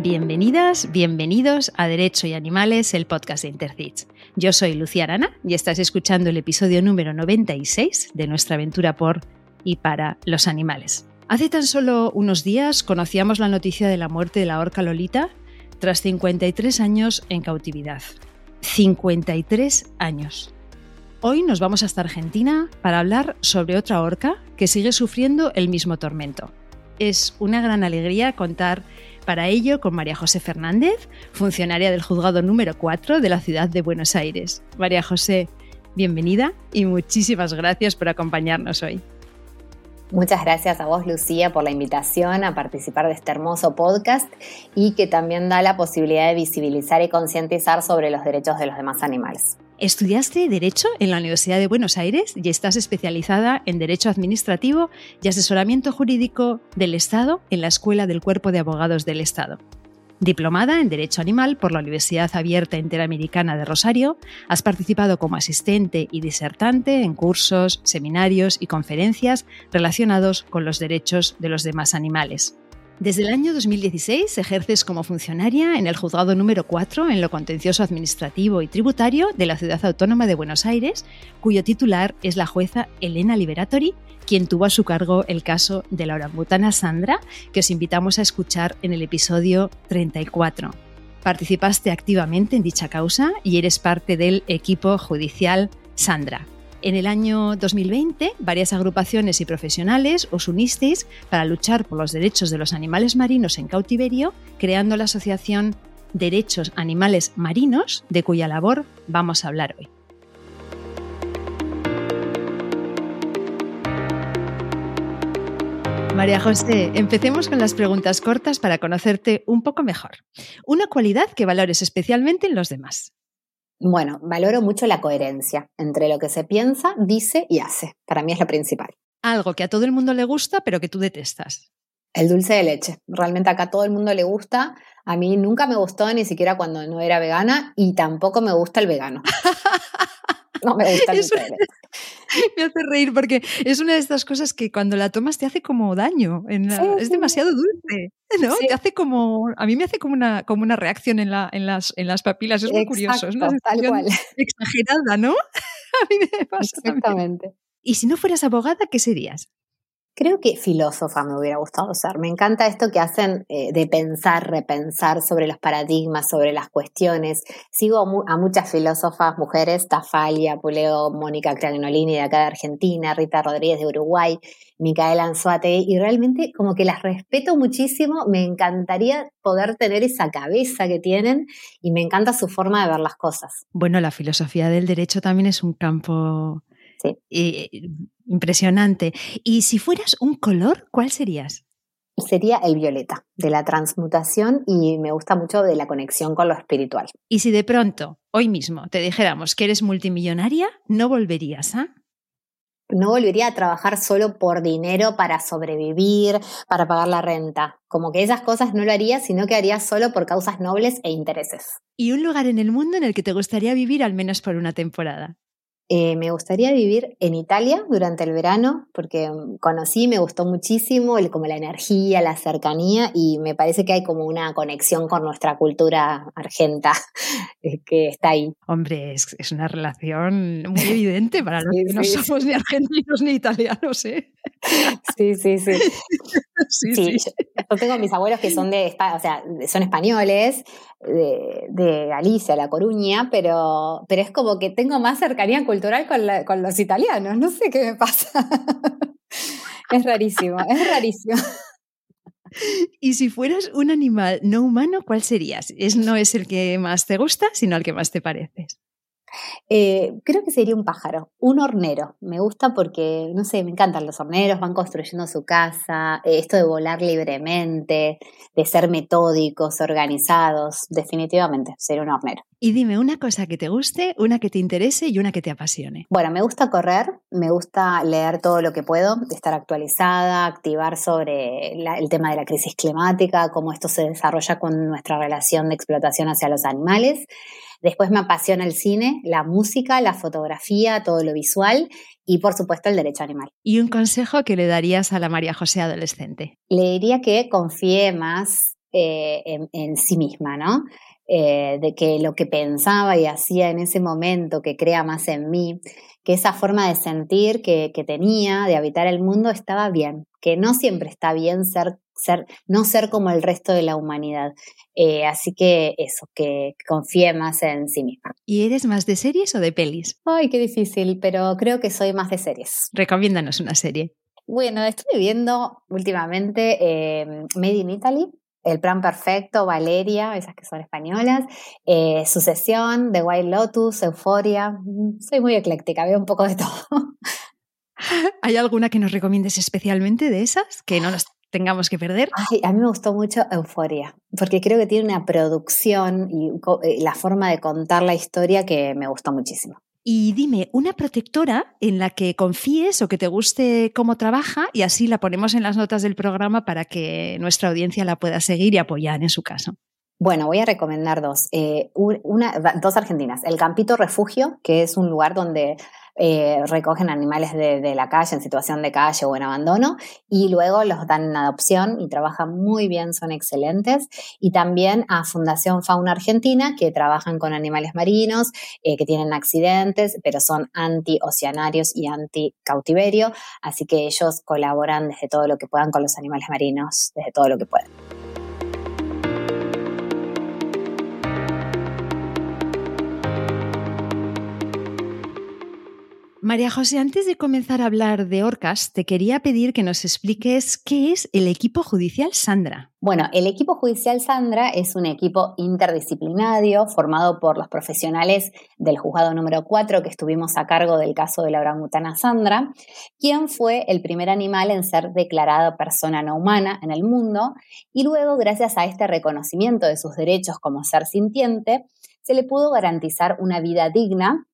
Bienvenidas, bienvenidos a Derecho y Animales, el podcast de Intercits. Yo soy Lucía Arana y estás escuchando el episodio número 96 de nuestra aventura por y para los animales. Hace tan solo unos días conocíamos la noticia de la muerte de la orca Lolita tras 53 años en cautividad. 53 años. Hoy nos vamos hasta Argentina para hablar sobre otra orca que sigue sufriendo el mismo tormento. Es una gran alegría contar para ello con María José Fernández, funcionaria del juzgado número 4 de la ciudad de Buenos Aires. María José, bienvenida y muchísimas gracias por acompañarnos hoy. Muchas gracias a vos, Lucía, por la invitación a participar de este hermoso podcast y que también da la posibilidad de visibilizar y concientizar sobre los derechos de los demás animales. Estudiaste Derecho en la Universidad de Buenos Aires y estás especializada en Derecho Administrativo y Asesoramiento Jurídico del Estado en la Escuela del Cuerpo de Abogados del Estado. Diplomada en Derecho Animal por la Universidad Abierta Interamericana de Rosario, has participado como asistente y disertante en cursos, seminarios y conferencias relacionados con los derechos de los demás animales. Desde el año 2016 ejerces como funcionaria en el juzgado número 4 en lo contencioso administrativo y tributario de la Ciudad Autónoma de Buenos Aires, cuyo titular es la jueza Elena Liberatori, quien tuvo a su cargo el caso de la orangutana Sandra, que os invitamos a escuchar en el episodio 34. Participaste activamente en dicha causa y eres parte del equipo judicial Sandra. En el año 2020, varias agrupaciones y profesionales os unisteis para luchar por los derechos de los animales marinos en cautiverio, creando la asociación Derechos Animales Marinos, de cuya labor vamos a hablar hoy. María José, empecemos con las preguntas cortas para conocerte un poco mejor. Una cualidad que valores especialmente en los demás. Bueno, valoro mucho la coherencia entre lo que se piensa, dice y hace. Para mí es lo principal. Algo que a todo el mundo le gusta, pero que tú detestas. El dulce de leche. Realmente acá a todo el mundo le gusta. A mí nunca me gustó, ni siquiera cuando no era vegana, y tampoco me gusta el vegano. No me gusta el dulce de leche. Me hace reír porque es una de estas cosas que cuando la tomas te hace como daño. es demasiado dulce, ¿no? Te hace como, a mí me hace como una, como una reacción en, la, en, las, en las papilas. Es muy curioso. Es una tal cual. exagerada, ¿no? A mí me pasa. Exactamente. Y si no fueras abogada, ¿qué serías? Creo que filósofa me hubiera gustado ser. Me encanta esto que hacen eh, de pensar, repensar sobre los paradigmas, sobre las cuestiones. Sigo a, muchas filósofas, mujeres, Tafalia, Puleo, Mónica Cragnolini de acá de Argentina, Rita Rodríguez de Uruguay, Micaela Anzuate, y realmente como que las respeto muchísimo. Me encantaría poder tener esa cabeza que tienen y me encanta su forma de ver las cosas. Bueno, la filosofía del derecho también es un campo Sí. Eh, impresionante. Y si fueras un color, ¿cuál serías? Sería el violeta, de la transmutación y me gusta mucho de la conexión con lo espiritual. Y si de pronto, hoy mismo, te dijéramos que eres multimillonaria, ¿no volverías a? no volvería a trabajar solo por dinero para sobrevivir, para pagar la renta. Como que esas cosas no lo haría, sino que haría solo por causas nobles e intereses. ¿Y un lugar en el mundo en el que te gustaría vivir al menos por una temporada? Eh, me gustaría vivir en Italia durante el verano porque mm, conocí, me gustó muchísimo el, como la energía, la cercanía y me parece que hay como una conexión con nuestra cultura argenta eh, que está ahí. Hombre, es, es una relación muy evidente para los que no somos ni argentinos ni italianos, ¿eh? Sí, sí, sí. sí, sí. Yo, tengo mis abuelos que son de, o sea, son españoles, de, de, Galicia, La Coruña, pero, pero es como que tengo más cercanía cultural con, con los italianos. No sé qué me pasa. es rarísimo, es rarísimo. Y si fueras un animal no humano, ¿cuál serías? Es, no es el que más te gusta, sino el que más te pareces. Eh, creo que sería un pájaro, un hornero. Me gusta porque, no sé, me encantan los horneros, van construyendo su casa, eh, esto de volar libremente, de ser metódicos, organizados, definitivamente, sería un hornero. Y dime una cosa que te guste, una que te interese y una que te apasione. Bueno, me gusta correr, me gusta leer todo lo que puedo, estar actualizada, activar sobre el tema de la crisis climática, cómo esto se desarrolla con nuestra relación de explotación hacia los animales. Después me apasiona el cine, la música, la fotografía, todo lo visual y por supuesto el derecho animal. ¿Y un consejo que le darías a la María José adolescente? Le diría que confíe más eh, en, sí misma, ¿no? Eh, de que lo que pensaba y hacía en ese momento, que crea más en mí, que esa forma de sentir que, tenía, de habitar el mundo, estaba bien, que no siempre está bien ser, ser no ser como el resto de la humanidad. Eh, así que eso, que confíe más en sí misma. ¿Y eres más de series o de pelis? Ay, qué difícil, pero creo que soy más de series. Recomiéndanos una serie. Bueno, estoy viendo últimamente eh, Made in Italy, el Plan Perfecto, Valeria, esas que son españolas, eh, Sucesión, The Wild Lotus, Euforia. Mm, soy muy ecléctica, veo un poco de todo. ¿Hay alguna que nos recomiendes especialmente de esas que no nos tengamos que perder? a mí me gustó mucho Euforia, porque creo que tiene una producción y eh, la forma de contar la historia que me gustó muchísimo. Y dime, una protectora en la que confíes o que te guste cómo trabaja y así la ponemos en las notas del programa para que nuestra audiencia la pueda seguir y apoyar en su caso. Bueno, voy a recomendar dos. Eh, dos argentinas. El Campito Refugio, que es un lugar donde eh, recogen animales de, la calle en situación de calle o en abandono y luego los dan en adopción y trabajan muy bien, son excelentes. Y también a Fundación Fauna Argentina, que trabajan con animales marinos eh, que tienen accidentes, pero son anti-oceanarios y anti-cautiverio, así que ellos colaboran desde todo lo que puedan con los animales marinos, desde todo lo que pueden. María José, antes de comenzar a hablar de orcas, te quería pedir que nos expliques qué es el equipo judicial Sandra. Bueno, el equipo judicial Sandra es un equipo interdisciplinario formado por los profesionales del juzgado número 4 que estuvimos a cargo del caso de la orangutana Sandra, quien fue el primer animal en ser declarado persona no humana en el mundo y luego, gracias a este reconocimiento de sus derechos como ser sintiente, se le pudo garantizar una vida digna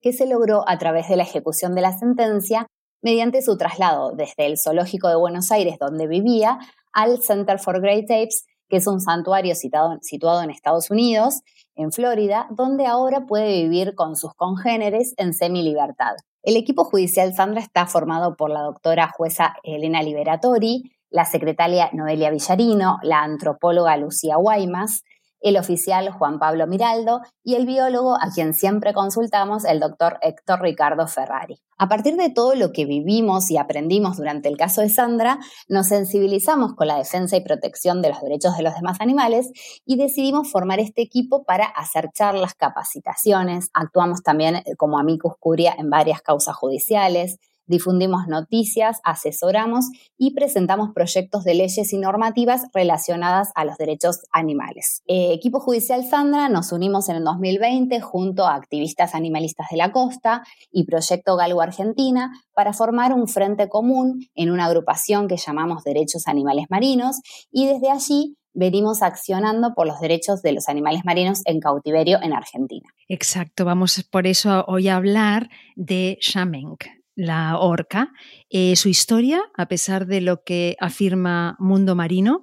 que se logró a través de la ejecución de la sentencia mediante su traslado desde el Zoológico de Buenos Aires, donde vivía, al Center for Great Apes, que es un santuario situado en Estados Unidos, en Florida, donde ahora puede vivir con sus congéneres en semi-libertad. El equipo judicial Sandra está formado por la doctora jueza Elena Liberatori, la secretaria Noelia Villarino, la antropóloga Lucía Guaymas, el oficial Juan Pablo Miraldo y el biólogo a quien siempre consultamos, el doctor Héctor Ricardo Ferrari. A partir de todo lo que vivimos y aprendimos durante el caso de Sandra, nos sensibilizamos con la defensa y protección de los derechos de los demás animales y decidimos formar este equipo para hacer charlas, capacitaciones, actuamos también como amicus curia en varias causas judiciales, difundimos noticias, asesoramos y presentamos proyectos de leyes y normativas relacionadas a los derechos animales. Eh, Equipo Judicial Sandra nos unimos en el 2020 junto a activistas animalistas de la costa y Proyecto Galgo Argentina para formar un frente común en una agrupación que llamamos Derechos Animales Marinos y desde allí venimos accionando por los derechos de los animales marinos en cautiverio en Argentina. Exacto, vamos por eso hoy a hablar de Shamenk, la orca. Eh, su historia, a pesar de lo que afirma Mundo Marino,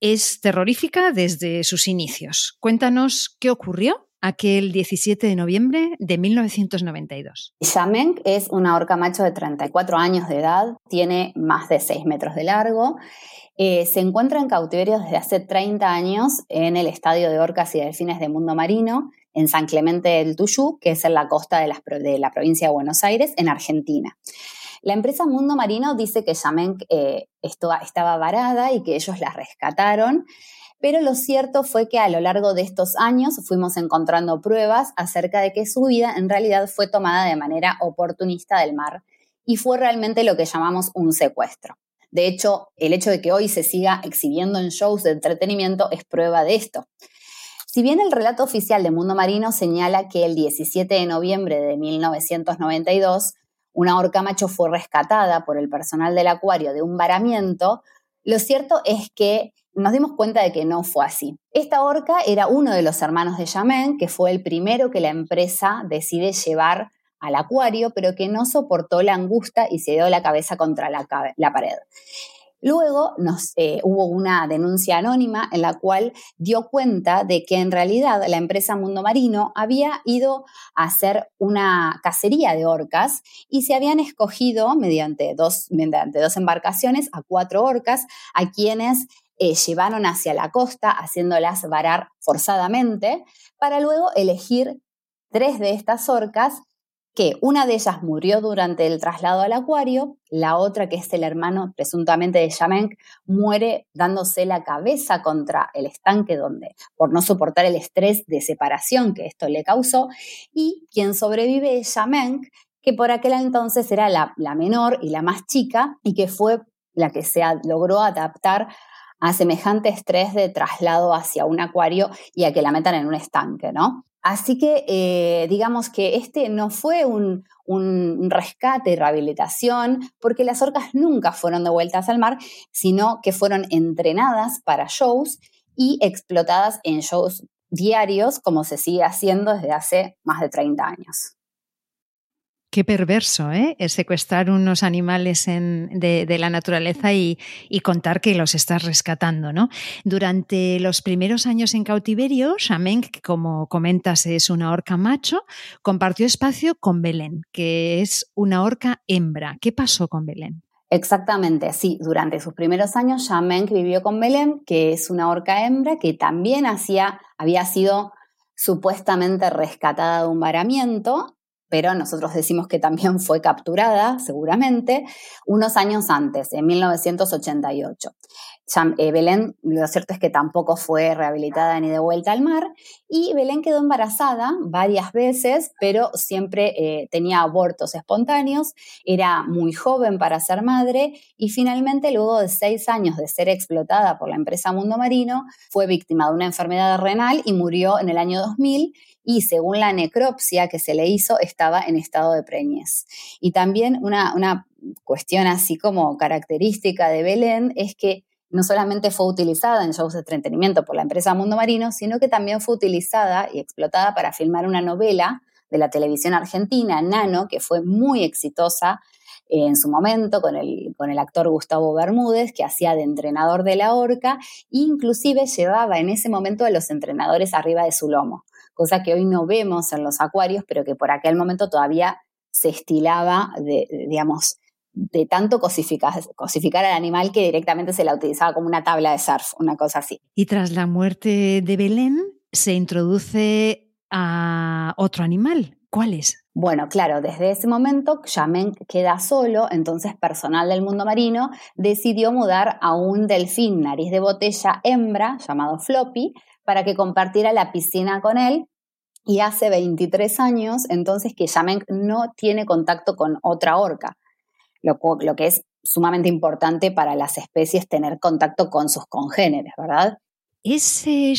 es terrorífica desde sus inicios. Cuéntanos qué ocurrió aquel 17 de noviembre de 1992. Yamenk es una orca macho de 34 años de edad, tiene más de 6 metros de largo. Eh, se encuentra en cautiverio desde hace 30 años en el Estadio de Orcas y Delfines de Mundo Marino en San Clemente del Tuyú, que es en la costa de la, provincia de Buenos Aires, en Argentina. La empresa Mundo Marino dice que Yamen eh, estaba varada y que ellos la rescataron, pero lo cierto fue que a lo largo de estos años fuimos encontrando pruebas acerca de que su vida en realidad fue tomada de manera oportunista del mar y fue realmente lo que llamamos un secuestro. De hecho, el hecho de que hoy se siga exhibiendo en shows de entretenimiento es prueba de esto. Si bien el relato oficial de Mundo Marino señala que el 17 de noviembre de 1992 una orca macho fue rescatada por el personal del acuario de un varamiento, lo cierto es que nos dimos cuenta de que no fue así. Esta orca era uno de los hermanos de Yamen, que fue el primero que la empresa decide llevar al acuario, pero que no soportó la angustia y se dio la cabeza contra la, la pared. Luego eh, hubo una denuncia anónima en la cual dio cuenta de que en realidad la empresa Mundo Marino había ido a hacer una cacería de orcas y se habían escogido mediante dos, mediante dos embarcaciones a cuatro orcas a quienes eh, llevaron hacia la costa haciéndolas varar forzadamente para luego elegir tres de estas orcas que una de ellas murió durante el traslado al acuario, la otra, que es el hermano presuntamente de Yamenk, muere dándose la cabeza contra el estanque donde, por no soportar el estrés de separación que esto le causó, y quien sobrevive es Yamenk, que por aquel entonces era la, menor y la más chica, y que fue la que se logró adaptar a semejante estrés de traslado hacia un acuario y a que la metan en un estanque, ¿no? Así que eh, digamos que este no fue un, rescate y rehabilitación, porque las orcas nunca fueron devueltas al mar, sino que fueron entrenadas para shows y explotadas en shows diarios, como se sigue haciendo desde hace más de 30 años. Qué perverso, ¿eh? secuestrar unos animales de, la naturaleza y, contar que los estás rescatando, ¿no? Durante los primeros años en cautiverio, Shamenk, que como comentas es una orca macho, compartió espacio con Belén, que es una orca hembra. ¿Qué pasó con Belén? Exactamente, sí. Durante sus primeros años, Shamenk vivió con Belén, que es una orca hembra que también hacía, había sido supuestamente rescatada de un varamiento pero nosotros decimos que también fue capturada, seguramente, unos años antes, en 1988. Eh, Belén, lo cierto es que tampoco fue rehabilitada ni de vuelta al mar, y Belén quedó embarazada varias veces, pero siempre eh, tenía abortos espontáneos, era muy joven para ser madre, y finalmente, luego de seis años de ser explotada por la empresa Mundo Marino, fue víctima de una enfermedad renal y murió en el año 2000 y según la necropsia que se le hizo, estaba en estado de preñez. Y también una, una cuestión así como característica de Belén es que no solamente fue utilizada en shows de entretenimiento por la empresa Mundo Marino, sino que también fue utilizada y explotada para filmar una novela de la televisión argentina, Nano, que fue muy exitosa en su momento con el, con el actor Gustavo Bermúdez, que hacía de entrenador de la orca, e inclusive llevaba en ese momento a los entrenadores arriba de su lomo cosa que hoy no vemos en los acuarios, pero que por aquel momento todavía se estilaba, de, digamos, de tanto cosificar, cosificar al animal que directamente se la utilizaba como una tabla de surf, una cosa así. Y tras la muerte de Belén, se introduce a otro animal. ¿Cuál es? Bueno, claro, desde ese momento Yamen queda solo, entonces personal del mundo marino decidió mudar a un delfín nariz de botella hembra llamado Floppy, para que compartiera la piscina con él. Y hace 23 años, entonces, que Yamenk no tiene contacto con otra orca, lo, lo que es sumamente importante para las especies tener contacto con sus congéneres, ¿verdad? ¿Es eh,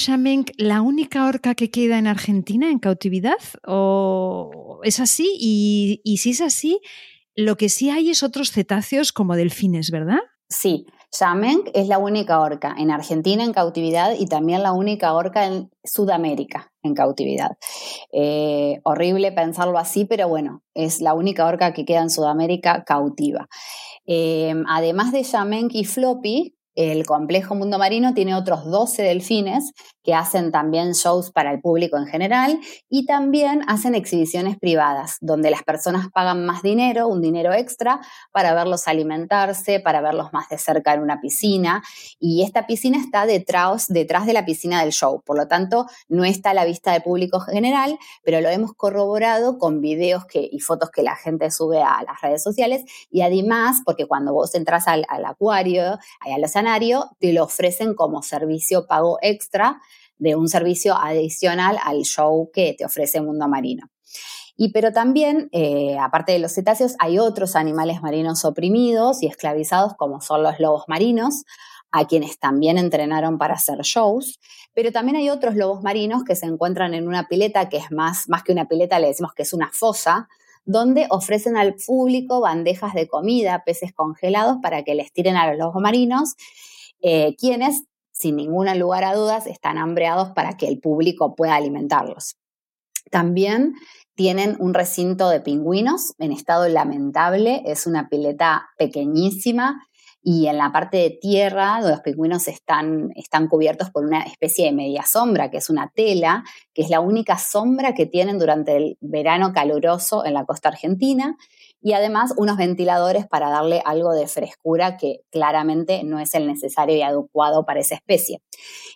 la única orca que queda en Argentina en cautividad? ¿O es así? Y, y si es así, lo que sí hay es otros cetáceos como delfines, ¿verdad? Sí, Yamenk es la única orca en Argentina en cautividad y también la única orca en Sudamérica en cautividad. Eh, horrible pensarlo así, pero bueno, es la única orca que queda en Sudamérica cautiva. Eh, además de Yamenk y Floppy, el complejo Mundo Marino tiene otros 12 delfines que hacen también shows para el público en general y también hacen exhibiciones privadas, donde las personas pagan más dinero, un dinero extra, para verlos alimentarse, para verlos más de cerca en una piscina. Y esta piscina está detrás, detrás de la piscina del show, por lo tanto no está a la vista del público general, pero lo hemos corroborado con videos que, y fotos que la gente sube a las redes sociales y además, porque cuando vos entras al, al acuario, al te lo ofrecen como servicio pago extra de un servicio adicional al show que te ofrece Mundo Marino. Y pero también, eh, aparte de los cetáceos, hay otros animales marinos oprimidos y esclavizados, como son los lobos marinos, a quienes también entrenaron para hacer shows, pero también hay otros lobos marinos que se encuentran en una pileta que es más, más que una pileta, le decimos que es una fosa, donde ofrecen al público bandejas de comida, peces congelados para que les tiren a los marinos, eh, quienes sin ningún lugar a dudas, están hambreados para que el público pueda alimentarlos. También tienen un recinto de pingüinos en estado lamentable, es una pileta pequeñísima y en la parte de tierra, los pingüinos están, están cubiertos por una especie de media sombra, que es una tela, que es la única sombra que tienen durante el verano caluroso en la costa argentina, y además unos ventiladores para darle algo de frescura que claramente no es el necesario y adecuado para esa especie.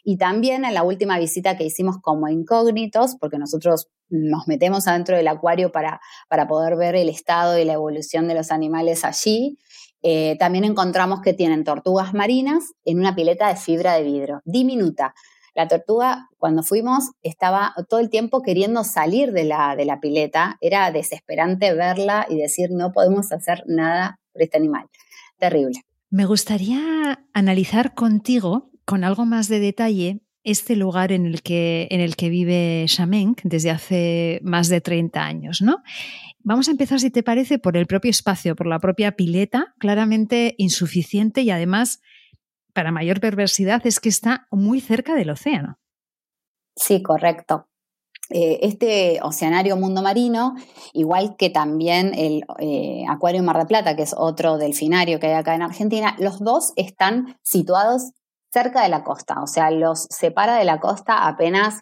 Y también en la última visita que hicimos como incógnitos, porque nosotros nos metemos adentro del acuario para, para poder ver el estado y la evolución de los animales allí, eh, también encontramos que tienen tortugas marinas en una pileta de fibra de vidrio, diminuta. La tortuga, cuando fuimos, estaba todo el tiempo queriendo salir de la, de la pileta. Era desesperante verla y decir, no podemos hacer nada por este animal. Terrible. Me gustaría analizar contigo, con algo más de detalle, este lugar en el que, en el que vive Shamenk desde hace más de 30 años, ¿no? Vamos a empezar, si te parece, por el propio espacio, por la propia pileta, claramente insuficiente y además, para mayor perversidad, es que está muy cerca del océano. Sí, correcto. Eh, este oceanario mundo marino, igual que también el eh, Acuario Mar del Plata, que es otro delfinario que hay acá en Argentina, los dos están situados cerca de la costa, o sea, los separa de la costa apenas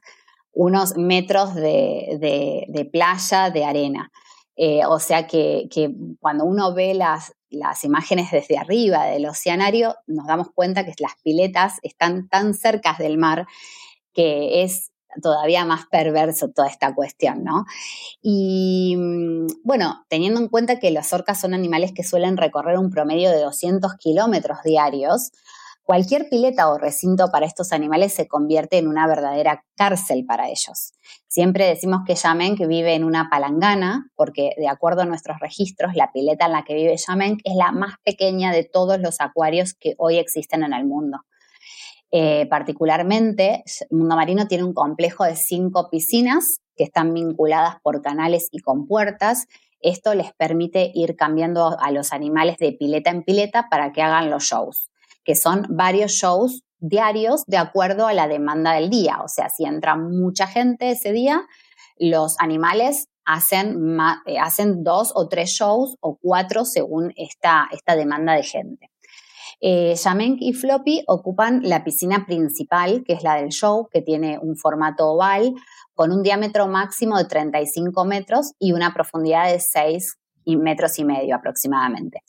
unos metros de playa, de arena. Eh, o sea que, cuando uno ve las, imágenes desde arriba del oceanario, nos damos cuenta que las piletas están tan cerca del mar que es todavía más perverso toda esta cuestión, ¿no? Y mm, bueno, teniendo en cuenta que las orcas son animales que suelen recorrer un promedio de 200 kilómetros diarios, Cualquier pileta o recinto para estos animales se convierte en una verdadera cárcel para ellos. Siempre decimos que que vive en una palangana, porque de acuerdo a nuestros registros, la pileta en la que vive Yamen es la más pequeña de todos los acuarios que hoy existen en el mundo. Eh, particularmente, Mundo Marino tiene un complejo de cinco piscinas que están vinculadas por canales y con puertas. Esto les permite ir cambiando a los animales de pileta en pileta para que hagan los shows que son varios shows diarios de acuerdo a la demanda del día. O sea, si entra mucha gente ese día, los animales hacen, eh, hacen dos o tres shows o cuatro según esta, esta demanda de gente. Eh, y Floppy ocupan la piscina principal, que es la del show, que tiene un formato oval con un diámetro máximo de 35 metros y una profundidad de 6 metros y medio aproximadamente.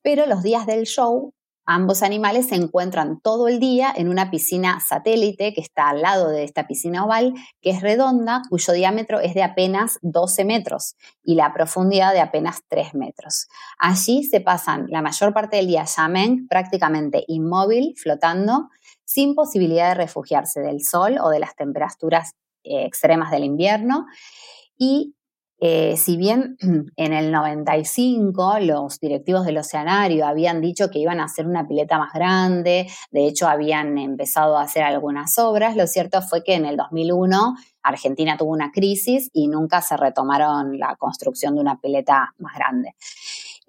Pero los días del show Ambos animales se encuentran todo el día en una piscina satélite que está al lado de esta piscina oval, que es redonda, cuyo diámetro es de apenas 12 metros y la profundidad de apenas 3 metros. Allí se pasan la mayor parte del día Yamen prácticamente inmóvil, flotando, sin posibilidad de refugiarse del sol o de las temperaturas eh, extremas del invierno y eh, si bien en el 95 los directivos del Oceanario habían dicho que iban a hacer una pileta más grande, de hecho habían empezado a hacer algunas obras, lo cierto fue que en el 2001 Argentina tuvo una crisis y nunca se retomaron la construcción de una pileta más grande.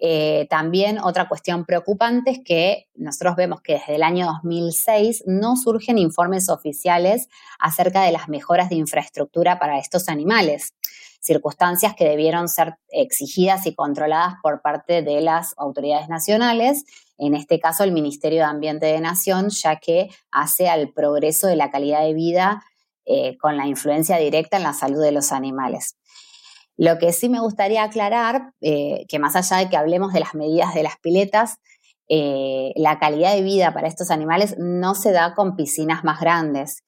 Eh, también otra cuestión preocupante es que nosotros vemos que desde el año 2006 no surgen informes oficiales acerca de las mejoras de infraestructura para estos animales circunstancias que debieron ser exigidas y controladas por parte de las autoridades nacionales, en este caso el Ministerio de Ambiente de Nación, ya que hace al progreso de la calidad de vida eh, con la influencia directa en la salud de los animales. Lo que sí me gustaría aclarar, eh, que más allá de que hablemos de las medidas de las piletas, eh, la calidad de vida para estos animales no se da con piscinas más grandes,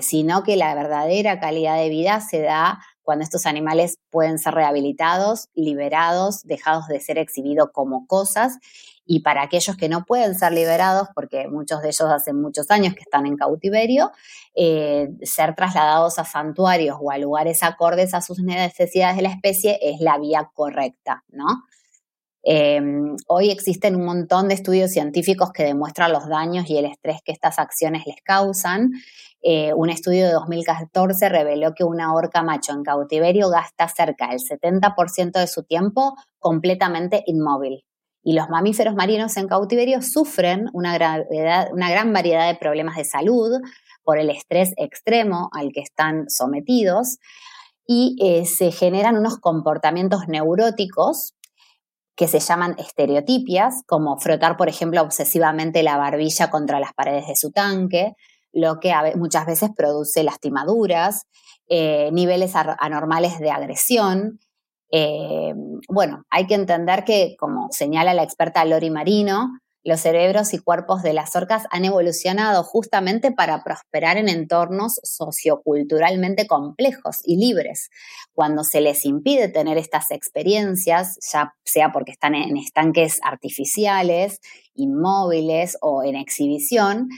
sino que la verdadera calidad de vida se da cuando estos animales pueden ser rehabilitados, liberados, dejados de ser exhibidos como cosas. Y para aquellos que no pueden ser liberados, porque muchos de ellos hace muchos años que están en cautiverio, eh, ser trasladados a santuarios o a lugares acordes a sus necesidades de la especie es la vía correcta, ¿no? Em, hoy existen un montón de estudios científicos que demuestran los daños y el estrés que estas acciones les causan eh, un estudio de 2014 reveló que una orca macho en cautiverio gasta cerca del 70% de su tiempo completamente inmóvil. Y los mamíferos marinos en cautiverio sufren una, una gran variedad de problemas de salud por el estrés extremo al que están sometidos y eh, se generan unos comportamientos neuróticos que se llaman estereotipias, como frotar, por ejemplo, obsesivamente la barbilla contra las paredes de su tanque, lo que muchas veces produce lastimaduras, eh, niveles anormales de agresión. Eh, bueno, hay que entender que, como señala la experta Lori Marino, los cerebros y cuerpos de las orcas han evolucionado justamente para prosperar en entornos socioculturalmente complejos y libres. Cuando se les impide tener estas experiencias, ya sea porque están en estanques artificiales, inmóviles o en exhibición,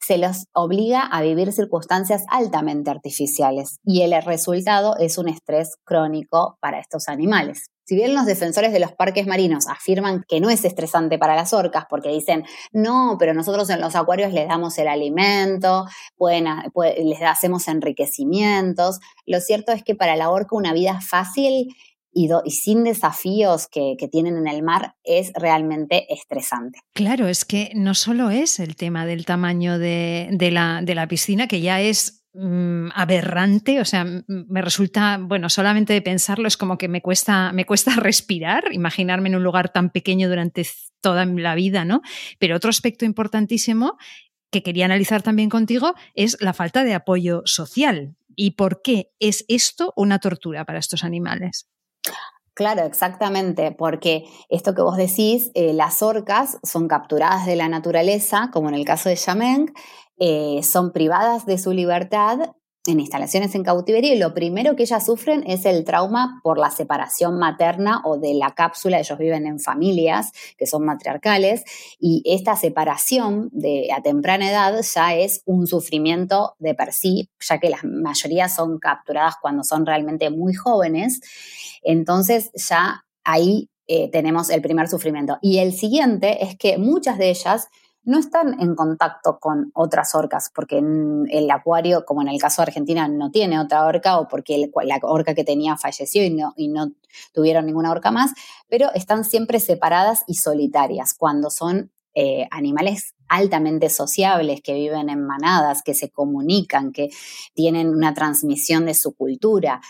se los obliga a vivir circunstancias altamente artificiales y el resultado es un estrés crónico para estos animales. Si bien los defensores de los parques marinos afirman que no es estresante para las orcas porque dicen, no, pero nosotros en los acuarios les damos el alimento, les hacemos enriquecimientos, lo cierto es que para la orca una vida fácil y, sin desafíos que, tienen en el mar es realmente estresante. Claro, es que no solo es el tema del tamaño de, la, de la piscina, que ya es Mm, aberrante, o sea, me resulta, bueno, solamente de pensarlo es como que me cuesta, me cuesta respirar, imaginarme en un lugar tan pequeño durante toda la vida, ¿no? Pero otro aspecto importantísimo que quería analizar también contigo es la falta de apoyo social. ¿Y por qué es esto una tortura para estos animales? Claro, exactamente, porque esto que vos decís, eh, las orcas son capturadas de la naturaleza, como en el caso de Yameng, eh, son privadas de su libertad en instalaciones en cautiverio y lo primero que ellas sufren es el trauma por la separación materna o de la cápsula. Ellos viven en familias que son matriarcales y esta separación de a temprana edad ya es un sufrimiento de per sí, ya que la mayoría son capturadas cuando son realmente muy jóvenes. Entonces ya ahí eh, tenemos el primer sufrimiento. Y el siguiente es que muchas de ellas no están en contacto con otras orcas, porque el acuario, como en el caso de Argentina, no tiene otra orca o porque la orca que tenía falleció y no, y no tuvieron ninguna orca más, pero están siempre separadas y solitarias cuando son eh, animales altamente sociables, que viven en manadas, que se comunican, que tienen una transmisión de su cultura.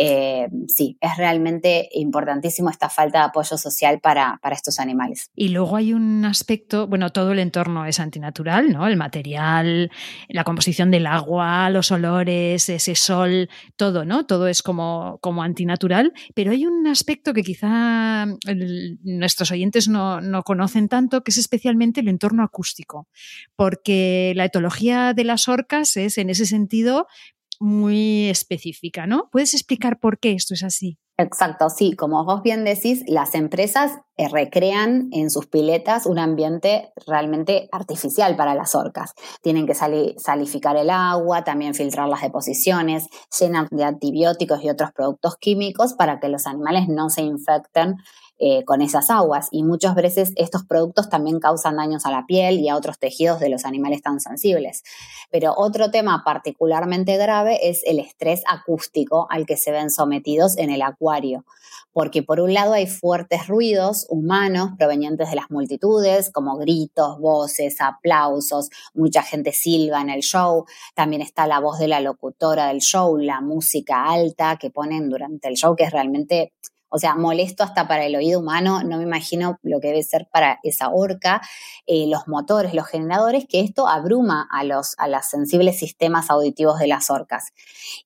Eh, sí, es realmente importantísimo esta falta de apoyo social para, estos animales. Y luego hay un aspecto, bueno, todo el entorno es antinatural, ¿no? El material, la composición del agua, los olores, ese sol, todo, ¿no? Todo es como, como antinatural, pero hay un aspecto que quizá nuestros oyentes no, no conocen tanto, que es especialmente el entorno acústico, porque la etología de las orcas es en ese sentido muy específica, ¿no? ¿Puedes explicar por qué esto es así? Exacto, sí, como vos bien decís, las empresas eh, recrean en sus piletas un ambiente realmente artificial para las orcas. Tienen que salificar el agua, también filtrar las deposiciones, llenan de antibióticos y otros productos químicos para que los animales no se infecten eh, con esas aguas y muchas veces estos productos también causan daños a la piel y a otros tejidos de los animales tan sensibles. Pero otro tema particularmente grave es el estrés acústico al que se ven sometidos en el acuario, porque por un lado hay fuertes ruidos humanos provenientes de las multitudes, como gritos, voces, aplausos, mucha gente silba en el show, también está la voz de la locutora del show, la música alta que ponen durante el show, que es realmente o sea, molesto hasta para el oído humano, no me imagino lo que debe ser para esa orca, eh, los motores, los generadores, que esto abruma a los, a los sensibles sistemas auditivos de las orcas.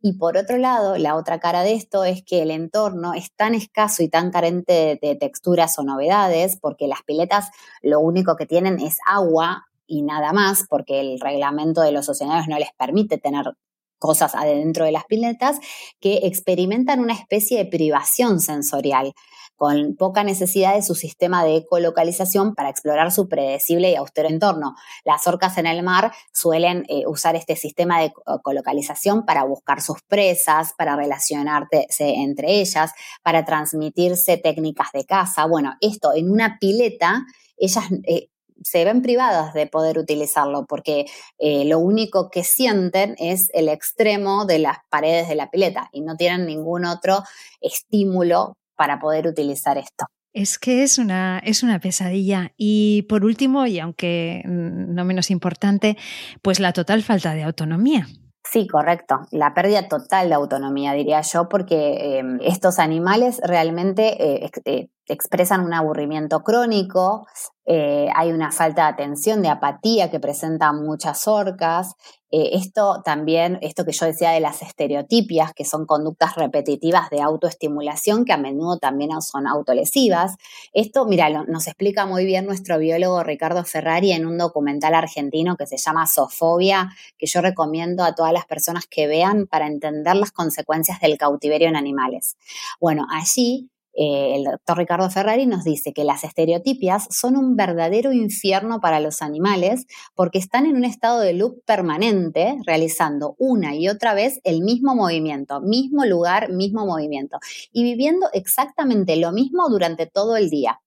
Y por otro lado, la otra cara de esto es que el entorno es tan escaso y tan carente de texturas o novedades, porque las piletas lo único que tienen es agua y nada más, porque el reglamento de los oceanarios no les permite tener cosas adentro de las piletas que experimentan una especie de privación sensorial con poca necesidad de su sistema de ecolocalización para explorar su predecible y austero entorno. Las orcas en el mar suelen eh, usar este sistema de ecolocalización para buscar sus presas, para relacionarse entre ellas, para transmitirse técnicas de caza. Bueno, esto en una pileta, ellas eh, se ven privadas de poder utilizarlo porque eh, lo único que sienten es el extremo de las paredes de la pileta y no tienen ningún otro estímulo para poder utilizar esto. Es que es una, es una pesadilla. Y por último, y aunque no menos importante, pues la total falta de autonomía. Sí, correcto. La pérdida total de autonomía, diría yo, porque em, estos animales realmente eh, eh, expresan un aburrimiento crónico, eh, hay una falta de atención, de apatía que presentan muchas orcas. Eh, esto también, esto que yo decía de las estereotipias, que son conductas repetitivas de autoestimulación que a menudo también son autolesivas. Esto, mira, nos explica muy bien nuestro biólogo Ricardo Ferrari en un documental argentino que se llama Sofobia, que yo recomiendo a todas las personas que vean para entender las consecuencias del cautiverio en animales. Bueno, allí eh, el doctor Ricardo Ferrari nos dice que las estereotipias son un verdadero infierno para los animales porque están en un estado de loop permanente, realizando una y otra vez el mismo movimiento, mismo lugar, mismo movimiento, y viviendo exactamente lo mismo durante todo el día.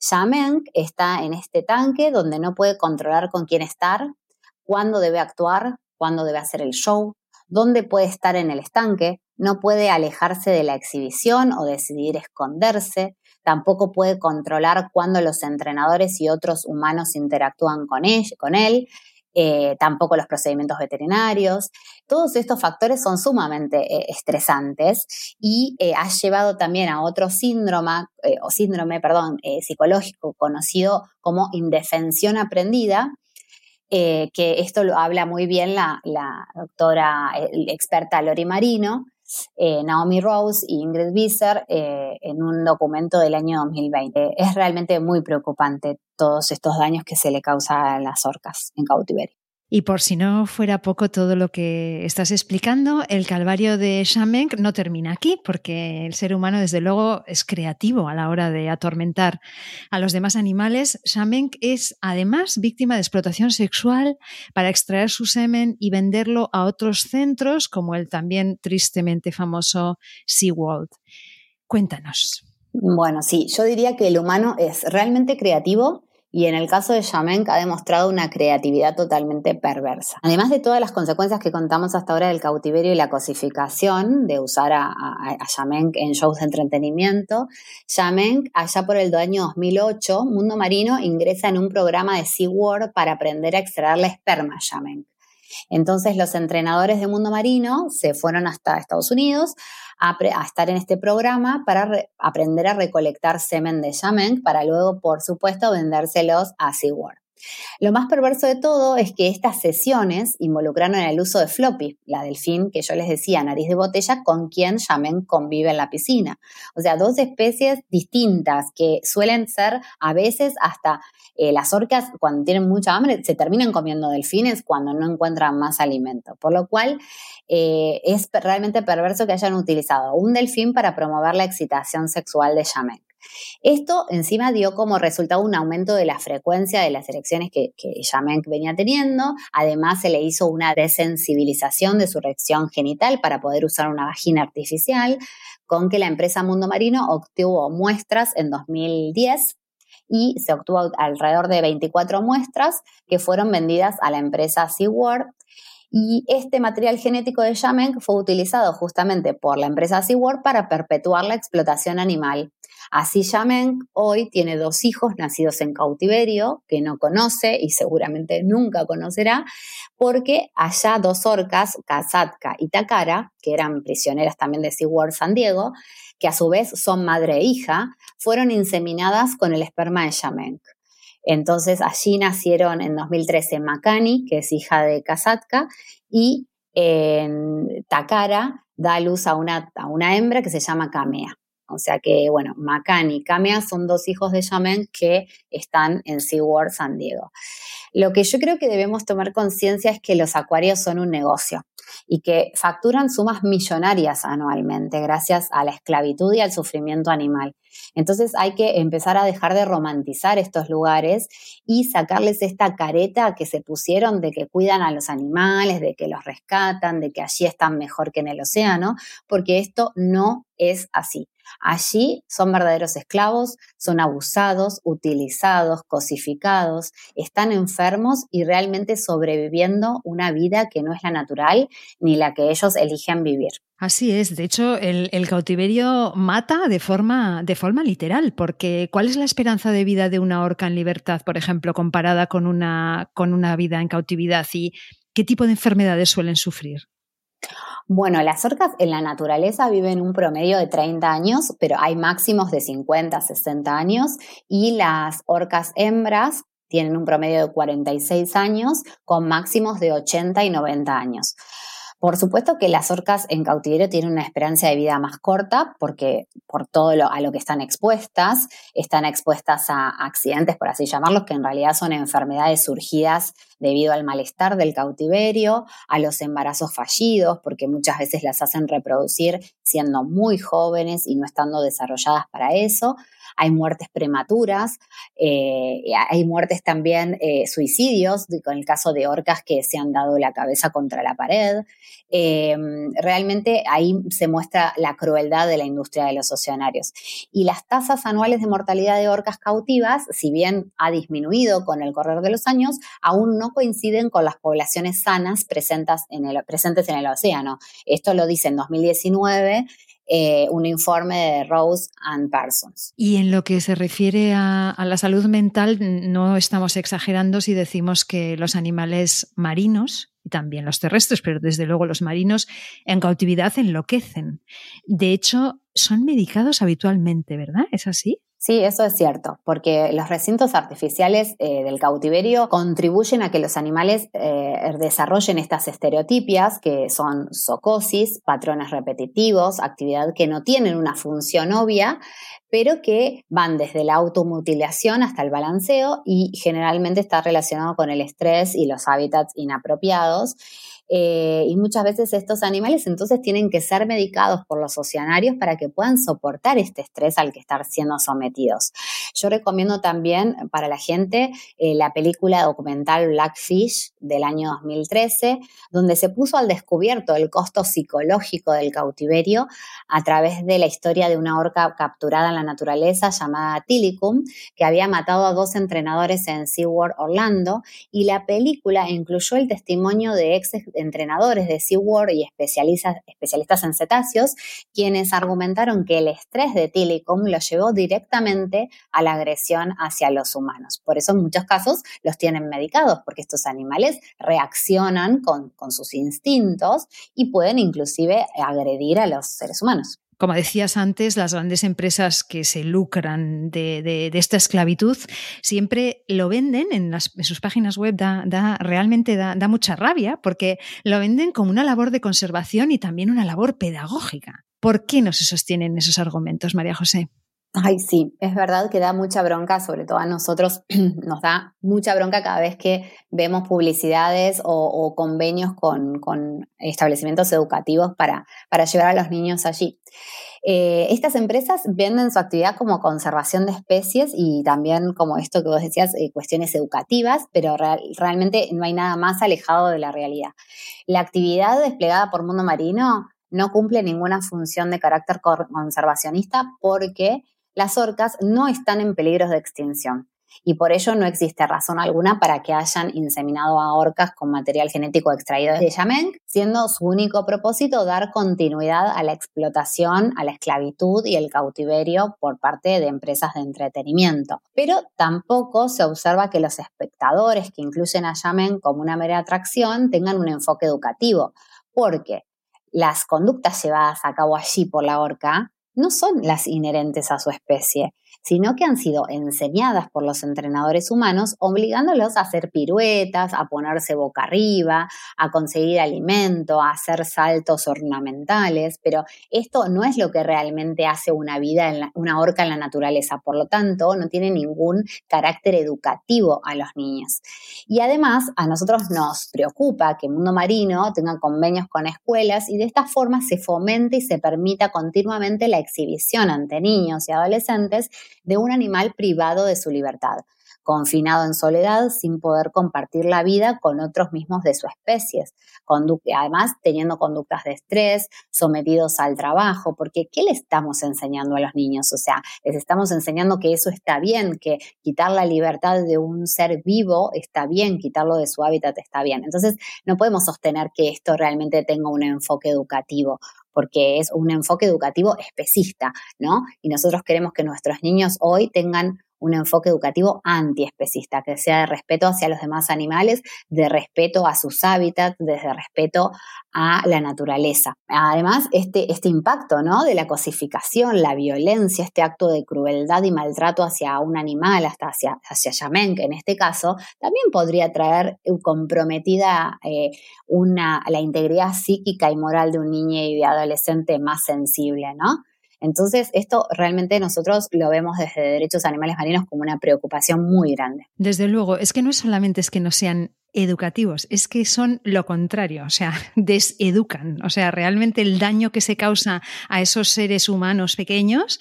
Shamen está en este tanque donde no puede controlar con quién estar, cuándo debe actuar, cuándo debe hacer el show, dónde puede estar en el estanque, no puede alejarse de la exhibición o decidir esconderse, tampoco puede controlar cuándo los entrenadores y otros humanos interactúan con él, eh, tampoco los procedimientos veterinarios. Todos estos factores son sumamente eh, estresantes y eh, ha llevado también a otro síndrome, o síndrome, perdón, psicológico conocido como indefensión aprendida, que esto lo habla muy bien la, la doctora experta Lori Marino, eh, Naomi Rose y Ingrid Visser eh, en un documento del año 2020. Es realmente muy preocupante todos estos daños que se le causa a las orcas en cautiverio. Y por si no fuera poco todo lo que estás explicando, el calvario de Shamenk no termina aquí, porque el ser humano, desde luego, es creativo a la hora de atormentar a los demás animales. Shamenk es además víctima de explotación sexual para extraer su semen y venderlo a otros centros, como el también tristemente famoso SeaWorld. Cuéntanos. Bueno, sí, yo diría que el humano es realmente creativo y en el caso de Yamenk ha demostrado una creatividad totalmente perversa. Además de todas las consecuencias que contamos hasta ahora del cautiverio y la cosificación de usar a, a, en shows de entretenimiento, Yamenk, allá por el año 2008, Mundo Marino ingresa en un programa de SeaWorld para aprender a extraer la esperma Yamenk. Entonces los entrenadores de Mundo Marino se fueron hasta Estados Unidos a, estar en este programa para aprender a recolectar semen de Yamen para luego, por supuesto, vendérselos a SeaWorld. Lo más perverso de todo es que estas sesiones involucraron el uso de floppy, la delfín que yo les decía, nariz de botella, con quien Yamen convive en la piscina. O sea, dos especies distintas que suelen ser a veces hasta eh, las orcas cuando tienen mucha hambre se terminan comiendo delfines cuando no encuentran más alimento. Por lo cual eh, es realmente perverso que hayan utilizado un delfín para promover la excitación sexual de Yamen. Esto encima dio como resultado un aumento de la frecuencia de las elecciones que, que venía teniendo. Además, se le hizo una desensibilización de su reacción genital para poder usar una vagina artificial, con que la empresa Mundo Marino obtuvo muestras en 2010 y se obtuvo alrededor de 24 muestras que fueron vendidas a la empresa SeaWorld. Y este material genético de Yamen fue utilizado justamente por la empresa SeaWorld para perpetuar la explotación animal Así Yamen hoy tiene dos hijos nacidos en cautiverio que no conoce y seguramente nunca conocerá, porque allá dos orcas, Kazatka y Takara, que eran prisioneras también de SeaWorld San Diego, que a su vez son madre e hija, fueron inseminadas con el esperma de Yamen. Entonces allí nacieron en 2013 Makani, que es hija de Kazatka, y en Takara da luz a una, a una hembra que se llama Kamea. O sea que, bueno, Macan y Kamea son dos hijos de Yamen que están en SeaWorld San Diego. Lo que yo creo que debemos tomar conciencia es que los acuarios son un negocio y que facturan sumas millonarias anualmente gracias a la esclavitud y al sufrimiento animal. Entonces hay que empezar a dejar de romantizar estos lugares y sacarles esta careta que se pusieron de que cuidan a los animales, de que los rescatan, de que allí están mejor que en el océano, porque esto no es así. Allí son verdaderos esclavos, son abusados, utilizados, cosificados, están enfermos y realmente sobreviviendo una vida que no es la natural ni la que ellos eligen vivir. Así es, de hecho el, cautiverio mata de forma, de forma literal, porque ¿cuál es la esperanza de vida de una orca en libertad, por ejemplo, comparada con una, con una vida en cautividad? ¿Y qué tipo de enfermedades suelen sufrir? Bueno, las orcas en la naturaleza viven un promedio de 30 años, pero hay máximos de 50, 60 años y las orcas hembras tienen un promedio de 46 años con máximos de 80 y 90 años. Por supuesto que las orcas en cautiverio tienen una esperanza de vida más corta porque por todo lo, a lo que están expuestas, están expuestas a accidentes, por así llamarlos, que en realidad son enfermedades surgidas debido al malestar del cautiverio, a los embarazos fallidos, porque muchas veces las hacen reproducir siendo muy jóvenes y no estando desarrolladas para eso, hay muertes prematuras, eh, hay muertes también eh, suicidios, con el caso de orcas que se han dado la cabeza contra la pared. Eh, realmente ahí se muestra la crueldad de la industria de los oceanarios. Y las tasas anuales de mortalidad de orcas cautivas, si bien ha disminuido con el correr de los años, aún no coinciden con las poblaciones sanas presentes en el, presentes en el océano. Esto lo dice en 2019 eh, un informe de Rose and Parsons. Y en lo que se refiere a, la salud mental, no estamos exagerando si decimos que los animales marinos y también los terrestres, pero desde luego los marinos en cautividad enloquecen. De hecho, son medicados habitualmente, ¿verdad? ¿Es así? Sí, eso es cierto, porque los recintos artificiales eh, del cautiverio contribuyen a que los animales eh, desarrollen estas estereotipias, que son socosis, patrones repetitivos, actividad que no tienen una función obia, pero que van desde la automutilación hasta el balanceo y generalmente está relacionado con el estrés y los hábitats inapropiados. Eh, y muchas veces estos animales entonces tienen que ser medicados por los oceanarios para que puedan soportar este estrés al que están siendo sometidos. Yo recomiendo también para la gente eh, la película documental Blackfish del año 2013, donde se puso al descubierto el costo psicológico del cautiverio a través de la historia de una orca capturada en la naturaleza llamada Tilicum, que había matado a dos entrenadores en SeaWorld Orlando, y la película incluyó el testimonio de ex entrenadores de SeaWorld y especialistas, especialistas en cetáceos, quienes argumentaron que el estrés de Tilicum lo llevó directamente a la agresión hacia los humanos. Por eso en muchos casos los tienen medicados, porque estos animales reaccionan con, con sus instintos y pueden inclusive agredir a los seres humanos. Como decías antes, las grandes empresas que se lucran de, esta esclavitud siempre lo venden en, sus páginas web, da, realmente da, mucha rabia porque lo venden como una labor de conservación y también una labor pedagógica. ¿Por qué no se sostienen esos argumentos, María José? Ay, sí, es verdad que da mucha bronca, sobre todo a nosotros nos da mucha bronca cada vez que vemos publicidades o, convenios con, establecimientos educativos para, para llevar a los niños allí. Eh, estas empresas venden su actividad como conservación de especies y también como esto que vos decías, eh, cuestiones educativas, pero realmente no hay nada más alejado de la realidad. La actividad desplegada por Mundo Marino no cumple ninguna función de carácter conservacionista porque las orcas no están en peligro de extinción y por ello no existe razón alguna para que hayan inseminado a orcas con material genético extraído de Yameng, siendo su único propósito dar continuidad a la explotación, a la esclavitud y el cautiverio por parte de empresas de entretenimiento. Pero tampoco se observa que los espectadores que incluyen a Yameng como una mera atracción tengan un enfoque educativo, porque las conductas llevadas a cabo allí por la orca no son las inherentes a su especie, sino que han sido enseñadas por los entrenadores humanos, obligándolos a hacer piruetas, a ponerse boca arriba, a conseguir alimento, a hacer saltos ornamentales, pero esto no es lo que realmente hace una vida, en una orca en la naturaleza, por lo tanto, no tiene ningún carácter educativo a los niños. Y además, a nosotros nos preocupa que el mundo marino tenga convenios con escuelas y de esta forma se fomente y se permita continuamente la exhibición ante niños y adolescentes de un animal privado de su libertad, confinado en soledad sin poder compartir la vida con otros mismos de su especie, además teniendo conductas de estrés, sometidos al trabajo, porque ¿qué le estamos enseñando a los niños? O sea, les estamos enseñando que eso está bien, que quitar la libertad de un ser vivo está bien, quitarlo de su hábitat está bien. Entonces, no podemos sostener que esto realmente tenga un enfoque educativo porque es un enfoque educativo especista, ¿no? Y nosotros queremos que nuestros niños hoy tengan un enfoque educativo antiespecista, que sea de respeto hacia los demás animales, de respeto a sus hábitats, desde respeto a la naturaleza. Además, este, este impacto ¿no? de la cosificación, la violencia, este acto de crueldad y maltrato hacia un animal, hasta hacia, hacia Yamen, en este caso, también podría traer comprometida eh, una, la integridad psíquica y moral de un niño y de adolescente más sensible, ¿no? Entonces, esto realmente nosotros lo vemos desde Derechos Animales Marinos como una preocupación muy grande. Desde luego, es que no solamente es que no sean educativos, es que son lo contrario, o sea, deseducan, o sea, realmente el daño que se causa a esos seres humanos pequeños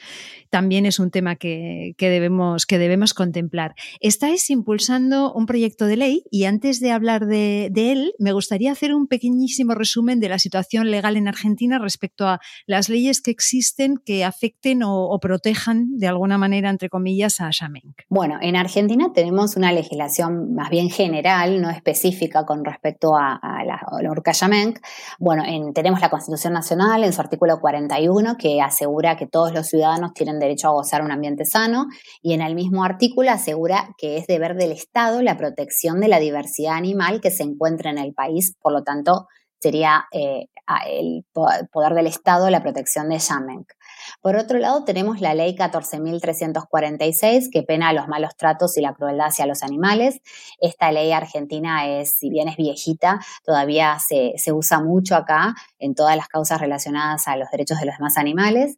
también es un tema que, debemos, que debemos contemplar. Estáis impulsando un proyecto de ley y antes de hablar de, él, me gustaría hacer un pequeñísimo resumen de la situación legal en Argentina respecto a las leyes que existen que afecten o, protejan de alguna manera, entre comillas, a Shamenk. Bueno, en Argentina tenemos una legislación más bien general, no específica con respecto a, la, orca Yamenk. Bueno, tenemos la Constitución Nacional en su artículo 41 que asegura que todos los ciudadanos tienen derecho a gozar un ambiente sano y en el mismo artículo asegura que es deber del Estado la protección de la diversidad animal que se encuentra en el país, por lo tanto sería eh, el poder del Estado la protección de Yamenk. Por otro lado, tenemos la ley 14.346 que pena los malos tratos y la crueldad hacia los animales. Esta ley argentina es, si bien es viejita, todavía se, se usa mucho acá en todas las causas relacionadas a los derechos de los demás animales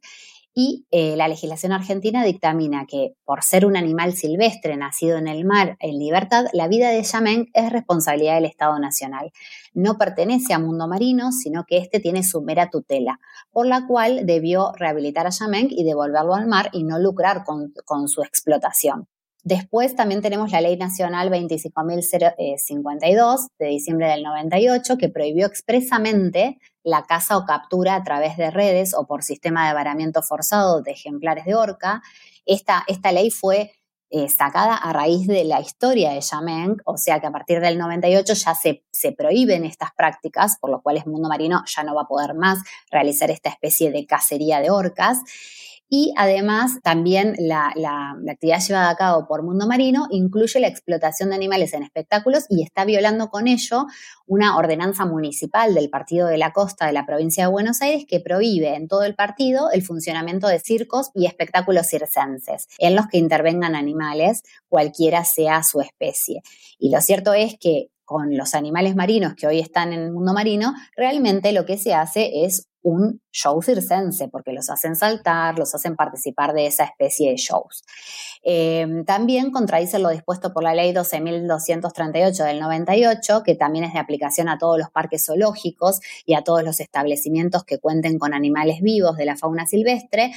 y eh, la legislación argentina dictamina que por ser un animal silvestre nacido en el mar en libertad, la vida de Yamen es responsabilidad del Estado Nacional. No pertenece a mundo marino, sino que éste tiene su mera tutela, por la cual debió rehabilitar a Yamen y devolverlo al mar y no lucrar con, con su explotación. Después también tenemos la Ley Nacional 25.052 de diciembre del 98 que prohibió expresamente la caza o captura a través de redes o por sistema de varamiento forzado de ejemplares de orca. Esta, esta ley fue eh, sacada a raíz de la historia de Yameng, o sea que a partir del 98 ya se, se prohíben estas prácticas, por lo cual el mundo marino ya no va a poder más realizar esta especie de cacería de orcas. Y además también la, actividad llevada a cabo por Mundo Marino incluye la explotación de animales en espectáculos y está violando con ello una ordenanza municipal del Partido de la Costa de la provincia de Buenos Aires que prohíbe en todo el partido el funcionamiento de circos y espectáculos circenses en los que intervengan animales, cualquiera sea su especie. Y lo cierto es que con los animales marinos que hoy están en el mundo marino, realmente lo que se hace es un show circense, porque los hacen saltar, los hacen participar de esa especie de shows. Eh, también contradice lo dispuesto por la ley 12.238 del 98, que también es de aplicación a todos los parques zoológicos y a todos los establecimientos que cuenten con animales vivos de la fauna silvestre,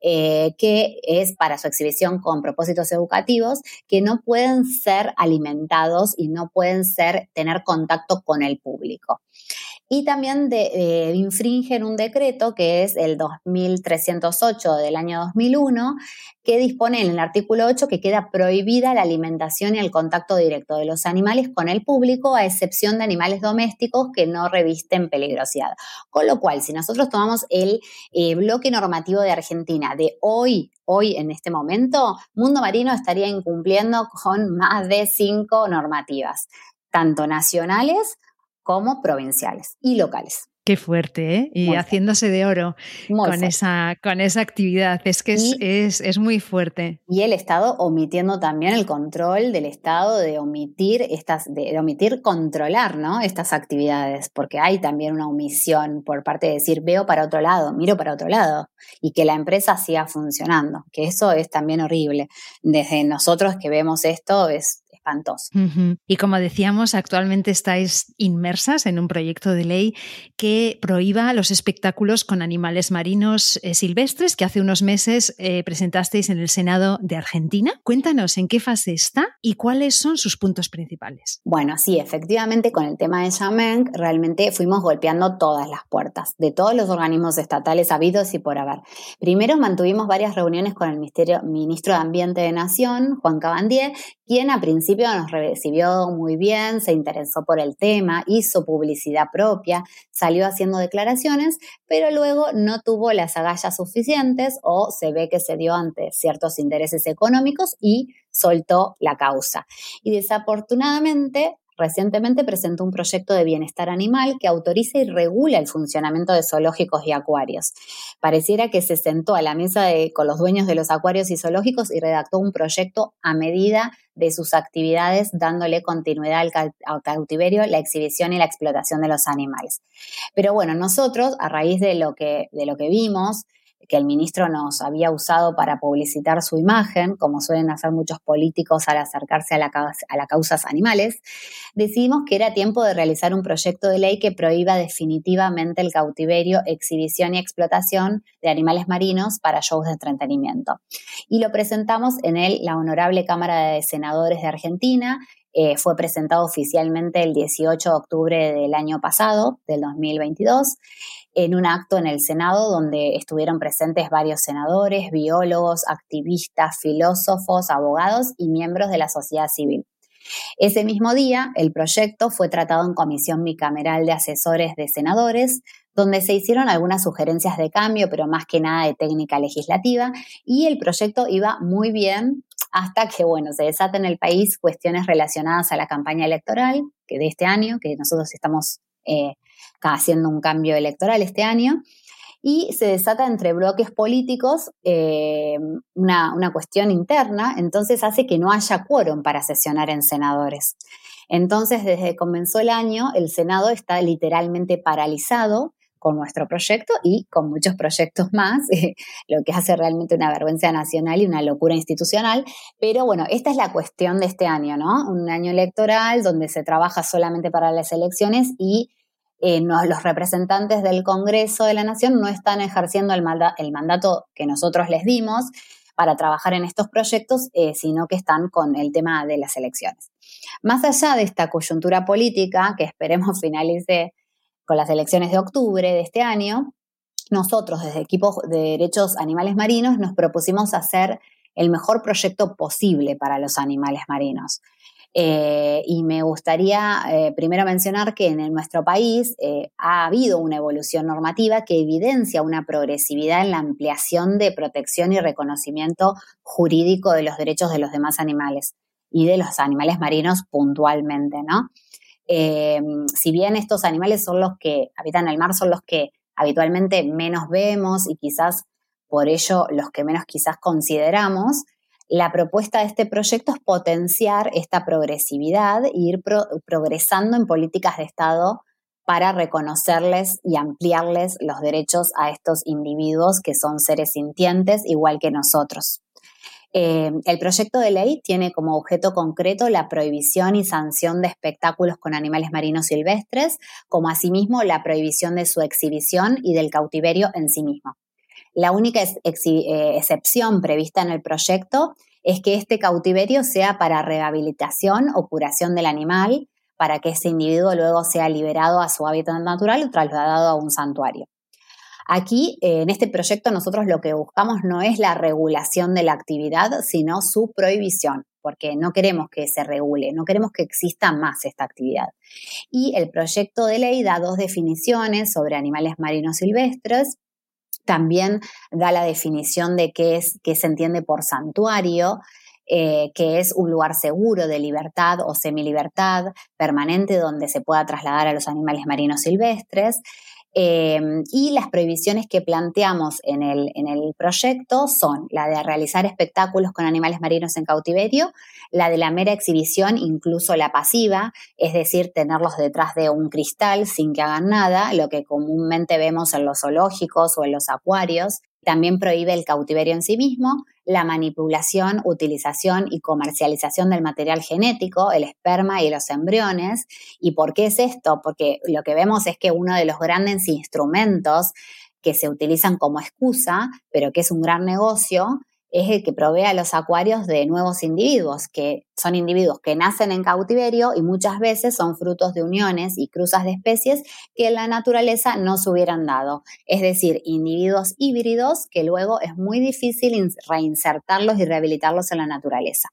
eh, que es para su exhibición con propósitos educativos, que no pueden ser alimentados y no pueden ser, tener contacto con el público y también de, eh, infringen un decreto que es el 2308 del año 2001, que dispone en el artículo 8 que queda prohibida la alimentación y el contacto directo de los animales con el público, a excepción de animales domésticos que no revisten peligrosidad. Con lo cual, si nosotros tomamos el eh, bloque normativo de Argentina de hoy, hoy en este momento, Mundo Marino estaría incumpliendo con más de cinco normativas, tanto nacionales como provinciales y locales. Qué fuerte, ¿eh? Y haciéndose de oro con, esa, con esa actividad. Es que es, es, muy fuerte. Y el Estado omitiendo también el control del Estado de omitir estas, de, omitir controlar, ¿no? Estas actividades, porque hay también una omisión por parte de decir veo para otro lado, miro para otro lado, y que la empresa siga funcionando, que eso es también horrible. Desde nosotros que vemos esto es espantoso. Y como decíamos, actualmente estáis inmersas en un proyecto de ley que prohíba los espectáculos con animales marinos eh, silvestres que hace unos meses eh, presentasteis en el Senado de Argentina. Cuéntanos en qué fase está y cuáles son sus puntos principales. Bueno, sí, efectivamente, con el tema de Yamenk, realmente fuimos golpeando todas las puertas de todos los organismos estatales habidos y por haber. Primero mantuvimos varias reuniones con el Ministerio, Ministro de Ambiente de Nación, Juan Cabandier, quien a principios principio nos recibió muy bien, se interesó por el tema, hizo publicidad propia, salió haciendo declaraciones, pero luego no tuvo las agallas suficientes o se ve que se dio ante ciertos intereses económicos y soltó la causa. Y desafortunadamente Recientemente presentó un proyecto de bienestar animal que autoriza y regula el funcionamiento de zoológicos y acuarios. Pareciera que se sentó a la mesa con los dueños de los acuarios y zoológicos y redactó un proyecto a medida de sus actividades, dándole continuidad al, al cautiverio, la exhibición y la explotación de los animales. Pero bueno, nosotros, a raíz de lo que, de lo que vimos, que el ministro nos había usado para publicitar su imagen, como suelen hacer muchos políticos al acercarse a la, a causas animales, decidimos que era tiempo de realizar un proyecto de ley que prohíba definitivamente el cautiverio, exhibición y explotación de animales marinos para shows de entretenimiento. Y lo presentamos en el, la Honorable Cámara de Senadores de Argentina, eh, fue presentado oficialmente el 18 de octubre del año pasado, del 2022 en un acto en el Senado donde estuvieron presentes varios senadores, biólogos, activistas, filósofos, abogados y miembros de la sociedad civil. Ese mismo día, el proyecto fue tratado en comisión bicameral de asesores de senadores, donde se hicieron algunas sugerencias de cambio, pero más que nada de técnica legislativa, y el proyecto iba muy bien hasta que, bueno, se desaten en el país cuestiones relacionadas a la campaña electoral que de este año, que nosotros estamos eh, haciendo un cambio electoral este año, y se desata entre bloques políticos eh, una, una, cuestión interna, entonces hace que no haya quórum para sesionar en senadores. Entonces, desde que comenzó el año, el Senado está literalmente paralizado con nuestro proyecto y con muchos proyectos más, lo que hace realmente una vergüenza nacional y una locura institucional. Pero bueno, esta es la cuestión de este año, ¿no? Un año electoral donde se trabaja solamente para las elecciones y eh, los representantes del Congreso de la Nación no están ejerciendo el, mandato que nosotros les dimos para trabajar en estos proyectos, eh, sino que están con el tema de las elecciones. Más allá de esta coyuntura política, que esperemos finalice con las elecciones de octubre de este año, nosotros desde Equipo de Derechos Animales Marinos nos propusimos hacer el mejor proyecto posible para los animales marinos. Eh, y me gustaría eh, primero mencionar que en nuestro país eh, ha habido una evolución normativa que evidencia una progresividad en la ampliación de protección y reconocimiento jurídico de los derechos de los demás animales y de los animales marinos puntualmente, ¿no? si bien estos animales son los que habitan el mar, son los que habitualmente menos vemos y quizás por ello los que menos quizás consideramos, la propuesta de este proyecto es potenciar esta progresividad e ir progresando en políticas de Estado para reconocerles y ampliarles los derechos a estos individuos que son seres sintientes igual que nosotros. Eh, el proyecto de ley tiene como objeto concreto la prohibición y sanción de espectáculos con animales marinos silvestres, como asimismo la prohibición de su exhibición y del cautiverio en sí mismo. La única eh, excepción prevista en el proyecto es que este cautiverio sea para rehabilitación o curación del animal, para que ese individuo luego sea liberado a su hábitat natural o trasladado a un santuario. Aquí, eh, en este proyecto, nosotros lo que buscamos no es la regulación de la actividad, sino su prohibición, porque no queremos que se regule, no queremos que exista más esta actividad. Y el proyecto de ley da dos definiciones sobre animales marinos silvestres también da la definición de qué, es, qué se entiende por santuario, eh, que es un lugar seguro de libertad o semilibertad permanente donde se pueda trasladar a los animales marinos silvestres. Em, y las prohibiciones que planteamos en el, en el proyecto son la de realizar espectáculos con animales marinos en cautiverio, la de la mera exhibición, incluso la pasiva, es decir, tenerlos detrás de un cristal sin que hagan nada, lo que comúnmente vemos en los zoológicos o en los acuarios. También prohíbe el cautiverio en sí mismo, la manipulación, utilización y comercialización del material genético, el esperma y los embriones. ¿Y por qué es esto? Porque lo que vemos es que uno de los grandes instrumentos que se utilizan como excusa, pero que es un gran negocio, es el que provee a los acuarios de nuevos individuos, que son individuos que nacen en cautiverio y muchas veces son frutos de uniones y cruzas de especies que en la naturaleza no se hubieran dado. Es decir, individuos híbridos que luego es muy difícil reinsertarlos y rehabilitarlos en la naturaleza.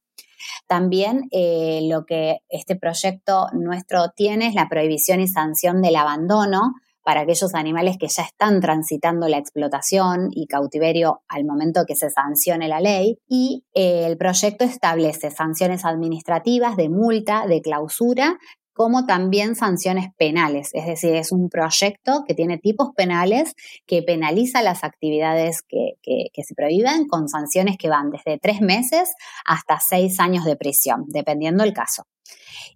También eh, lo que este proyecto nuestro tiene es la prohibición y sanción del abandono para aquellos animales que ya están transitando la explotación y cautiverio al momento que se sancione la ley. Y eh, el proyecto establece sanciones administrativas de multa, de clausura como también sanciones penales. Es decir, es un proyecto que tiene tipos penales que penaliza las actividades que, que, se prohíben con sanciones que van desde tres meses hasta seis años de prisión, dependiendo del caso.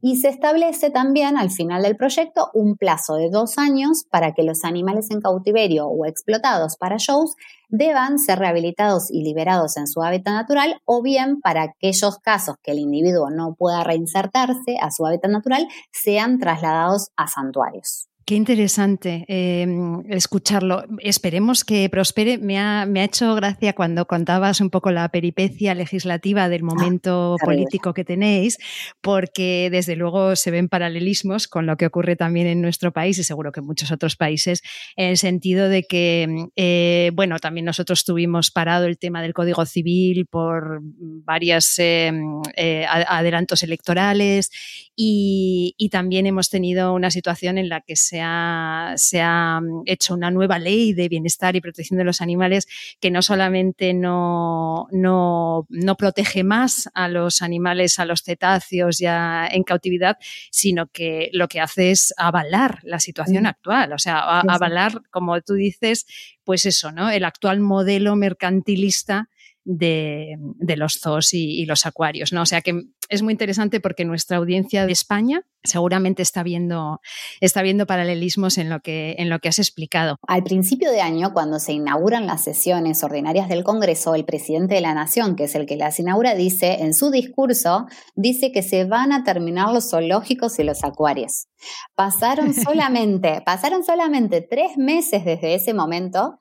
Y se establece también al final del proyecto un plazo de dos años para que los animales en cautiverio o explotados para shows deban ser rehabilitados y liberados en su hábitat natural o bien para aquellos casos que el individuo no pueda reinsertarse a su hábitat natural sean trasladados a santuarios. Qué interesante em, escucharlo. Esperemos que prospere. Me ha, me ha, hecho gracia cuando contabas un poco la peripecia legislativa del ah, momento político que tenéis, porque desde luego se ven paralelismos con lo que ocurre también en nuestro país y seguro que en muchos otros países, en el sentido de que, eh, bueno, también nosotros tuvimos parado el tema del Código Civil por varios em, eh, adelantos electorales y, y también hemos tenido una situación en la que se se ha, mm, hecho una nueva ley de bienestar y protección de los animales que no solamente no, no, protege más a los animales, a los cetáceos ya en cautividad, sino que lo que hace es avalar la situación mm. actual, o sea, avalar, como tú dices, pues eso, ¿no? El actual modelo mercantilista de, los zoos y, los acuarios, ¿no? O sea que es muy interesante porque nuestra audiencia de España seguramente está viendo, está viendo paralelismos en lo, que, en lo que has explicado. Al principio de año, cuando se inauguran las sesiones ordinarias del Congreso, el presidente de la Nación, que es el que las inaugura, dice, en su discurso, dice que se van a terminar los zoológicos y los acuarios. Pasaron solamente, pasaron solamente tres meses desde ese momento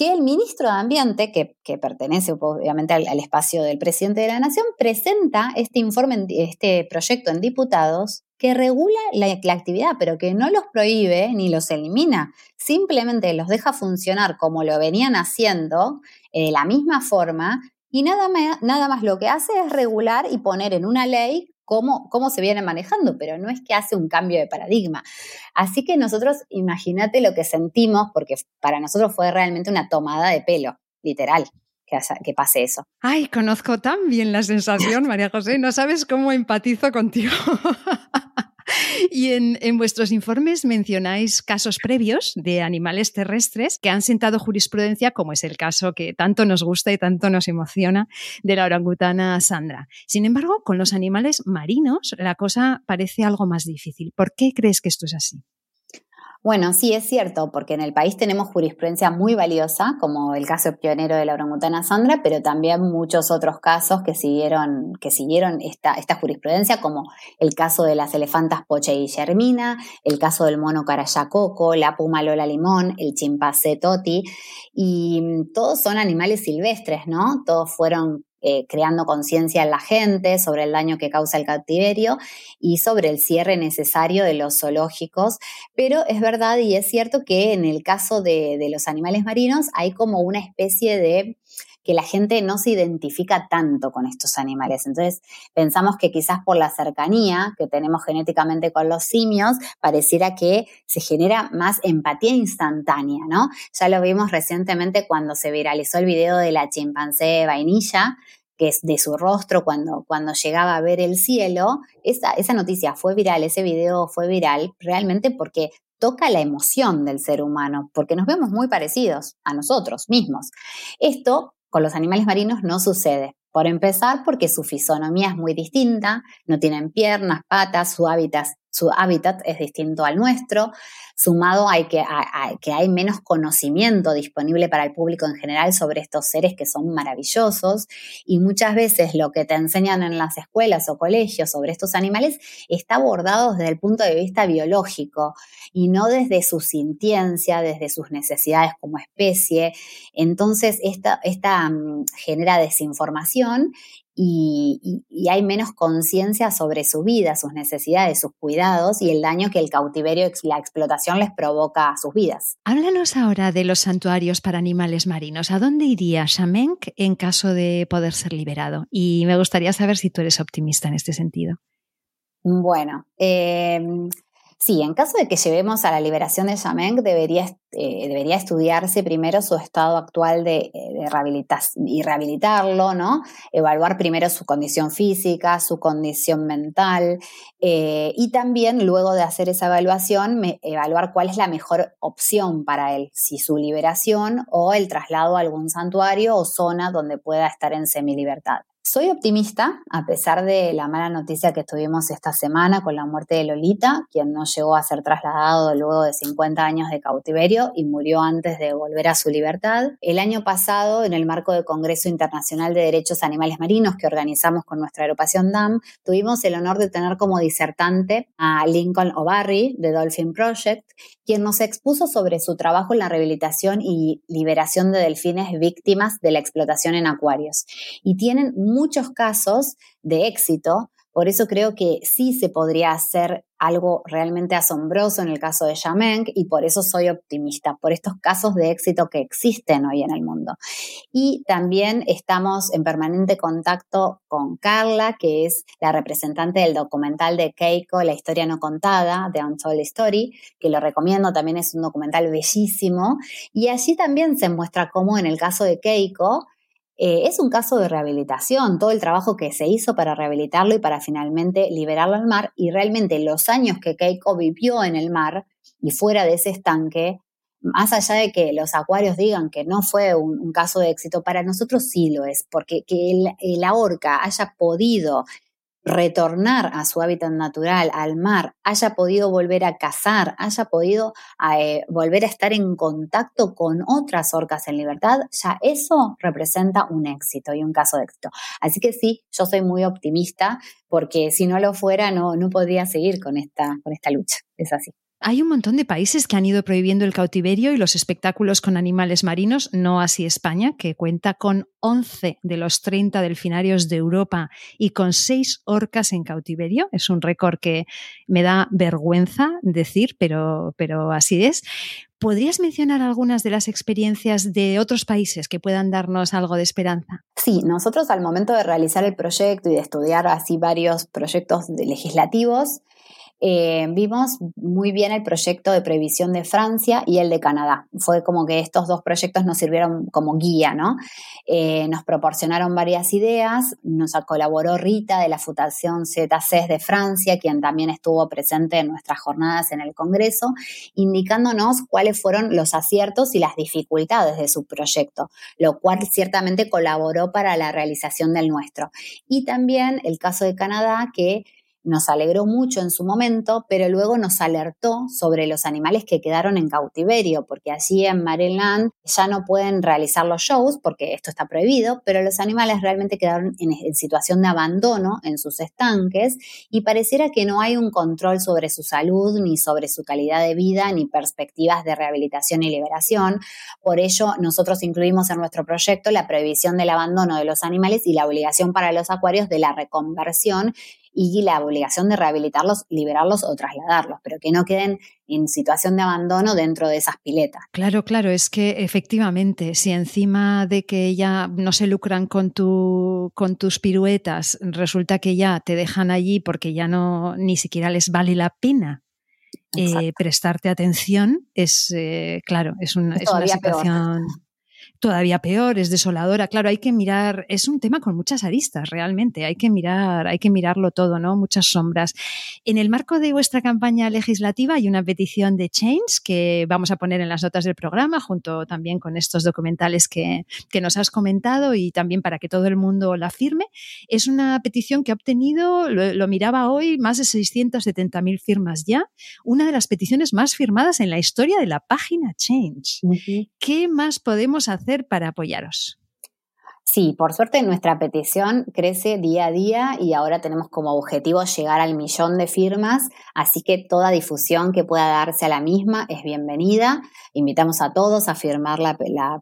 que el ministro de Ambiente, que, pertenece obviamente al, espacio del presidente de la Nación, presenta este informe, este proyecto en diputados que regula la, actividad, pero que no los prohíbe ni los elimina, simplemente los deja funcionar como lo venían haciendo, eh, de la misma forma, y nada nada más lo que hace es regular y poner en una ley cómo, se viene manejando, pero no es que hace un cambio de paradigma. Así que nosotros, imagínate lo que sentimos, porque para nosotros fue realmente una tomada de pelo, literal. Que, que pase eso. Ay, conozco tan bien la sensación, María José, no sabes cómo empatizo contigo. Y en, vuestros informes mencionáis casos previos de animales terrestres que han sentado jurisprudencia, como es el caso que tanto nos gusta y tanto nos emociona de la orangutana Sandra. Sin embargo, con los animales marinos la cosa parece algo más difícil. ¿Por qué crees que esto es así? Bueno, sí, es cierto, porque en el país tenemos jurisprudencia muy valiosa, como el caso pionero de la orangutana Sandra, pero también muchos otros casos que siguieron, que siguieron esta, esta jurisprudencia, como el caso de las elefantas Poche y Germina, el caso del mono Carayacoco, la puma Lola Limón, el chimpancé Toti, y mm, todos son animales silvestres, ¿no? Todos fueron eh, creando conciencia en la gente sobre el daño que causa el cautiverio y sobre el cierre necesario de los zoológicos. Pero es verdad y es cierto que en el caso de, de los animales marinos hay como una especie de que la gente no se identifica tanto con estos animales. Entonces, pensamos que quizás por la cercanía que tenemos genéticamente con los simios, pareciera que se genera más empatía instantánea, ¿no? Ya lo vimos recientemente cuando se viralizó el video de la chimpancé vainilla, que es de su rostro cuando, cuando llegaba a ver el cielo. Esa, esa noticia fue viral, ese video fue viral realmente porque toca la emoción del ser humano, porque nos vemos muy parecidos a nosotros mismos. Esto con los animales marinos no sucede. Por empezar, porque su fisonomía es muy distinta, no tienen piernas, patas, su hábitat, su hábitat es distinto al nuestro, sumado a que, que hay menos conocimiento disponible para el público en general sobre estos seres que son maravillosos y muchas veces lo que te enseñan en las escuelas o colegios sobre estos animales está abordado desde el punto de vista biológico y no desde su sintiencia, desde sus necesidades como especie. Entonces, esta, esta mm, genera desinformación y, hay menos conciencia sobre su vida, sus necesidades, sus cuidados y el daño que el cautiverio y la explotación les provoca a sus vidas. Háblanos ahora de los santuarios para animales marinos. ¿A dónde iría Shamenk en caso de poder ser liberado? Y me gustaría saber si tú eres optimista en este sentido. Bueno, eh, Sí, en caso de que llevemos a la liberación de Yamenk, debería, eh, debería estudiarse primero su estado actual de, eh, y rehabilitarlo, ¿no? Evaluar primero su condición física, su condición mental eh, y también luego de hacer esa evaluación, evaluar cuál es la mejor opción para él, si su liberación o el traslado a algún santuario o zona donde pueda estar en semilibertad. Soy optimista, a pesar de la mala noticia que tuvimos esta semana con la muerte de Lolita, quien no llegó a ser trasladado luego de 50 años de cautiverio y murió antes de volver a su libertad. El año pasado, en el marco del Congreso Internacional de Derechos Animales Marinos que organizamos con nuestra agrupación DAM, tuvimos el honor de tener como disertante a Lincoln O'Barry de Dolphin Project, quien nos expuso sobre su trabajo en la rehabilitación y liberación de delfines víctimas de la explotación en acuarios. Y tienen muchos casos de éxito por eso creo que sí se podría hacer algo realmente asombroso en el caso de Yamenk y por eso soy optimista, por estos casos de éxito que existen hoy en el mundo. Y también estamos en permanente contacto con Carla, que es la representante del documental de Keiko, La historia no contada, de Untold Story, que lo recomiendo, también es un documental bellísimo. Y allí también se muestra cómo en el caso de Keiko, eh, es un caso de rehabilitación, todo el trabajo que se hizo para rehabilitarlo y para finalmente liberarlo al mar y realmente los años que Keiko vivió en el mar y fuera de ese estanque, más allá de que los acuarios digan que no fue un, caso de éxito, para nosotros sí lo es, porque que la orca haya podido retornar a su hábitat natural, al mar, haya podido volver a cazar, haya podido eh, volver a estar en contacto con otras orcas en libertad, ya eso representa un éxito y un caso de éxito. Así que sí, yo soy muy optimista porque si no lo fuera no, no podría seguir con esta, con esta lucha. Es así. Hay un montón de países que han ido prohibiendo el cautiverio y los espectáculos con animales marinos, no así España, que cuenta con 11 de los 30 delfinarios de Europa y con 6 orcas en cautiverio. Es un récord que me da vergüenza decir, pero, pero así es. ¿Podrías mencionar algunas de las experiencias de otros países que puedan darnos algo de esperanza? Sí, nosotros al momento de realizar el proyecto y de estudiar así varios proyectos legislativos, eh, vimos muy bien el proyecto de previsión de Francia y el de Canadá. Fue como que estos dos proyectos nos sirvieron como guía, ¿no? Eh, nos proporcionaron varias ideas, nos colaboró Rita de la Fundación ZCES de Francia, quien también estuvo presente en nuestras jornadas en el Congreso, indicándonos cuáles fueron los aciertos y las dificultades de su proyecto, lo cual ciertamente colaboró para la realización del nuestro. Y también el caso de Canadá, que nos alegró mucho en su momento, pero luego nos alertó sobre los animales que quedaron en cautiverio, porque allí en Maryland ya no pueden realizar los shows porque esto está prohibido, pero los animales realmente quedaron en, situación de abandono en sus estanques y pareciera que no hay un control sobre su salud, ni sobre su calidad de vida, ni perspectivas de rehabilitación y liberación. Por ello, nosotros incluimos en nuestro proyecto la prohibición del abandono de los animales y la obligación para los acuarios de la reconversión y la obligación de rehabilitarlos, liberarlos o trasladarlos, pero que no queden en situación de abandono dentro de esas piletas. Claro, claro, es que efectivamente, si encima de que ya no se lucran con, tu, con tus piruetas, resulta que ya te dejan allí porque ya no ni siquiera les vale la pena eh, prestarte atención, es eh, claro, es una, es una situación todavía peor, es desoladora. Claro, hay que mirar, es un tema con muchas aristas realmente, hay que mirar, hay que mirarlo todo, ¿no? Muchas sombras. En el marco de vuestra campaña legislativa hay una petición de Change que vamos a poner en las notas del programa, junto también con estos documentales que, que nos has comentado y también para que todo el mundo la firme. Es una petición que ha obtenido, lo, miraba hoy, más de 670.000 firmas ya, una de las peticiones más firmadas en la historia de la página Change. ¿Qué más podemos hacer? Para apoyaros? Sí, por suerte nuestra petición crece día a día y ahora tenemos como objetivo llegar al millón de firmas, así que toda difusión que pueda darse a la misma es bienvenida. Invitamos a todos a firmar la,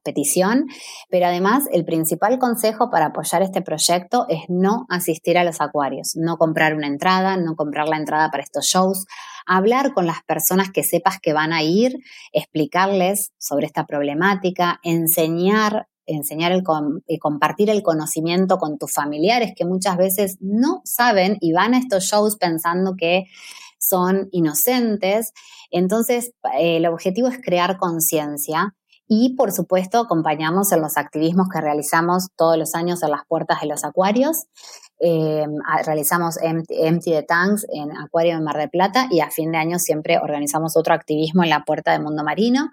petición, pero además el principal consejo para apoyar este proyecto es no asistir a los acuarios, no comprar una entrada, no comprar la entrada para estos shows hablar con las personas que sepas que van a ir, explicarles sobre esta problemática, enseñar enseñar el y compartir el conocimiento con tus familiares que muchas veces no saben y van a estos shows pensando que son inocentes. Entonces, eh, el objetivo es crear conciencia y, por supuesto, acompañamos en los activismos que realizamos todos los años en las puertas de los acuarios. Eh, realizamos Empty, the Tanks en Acuario de Mar del Plata y a fin de año siempre organizamos otro activismo en la puerta de Mundo Marino.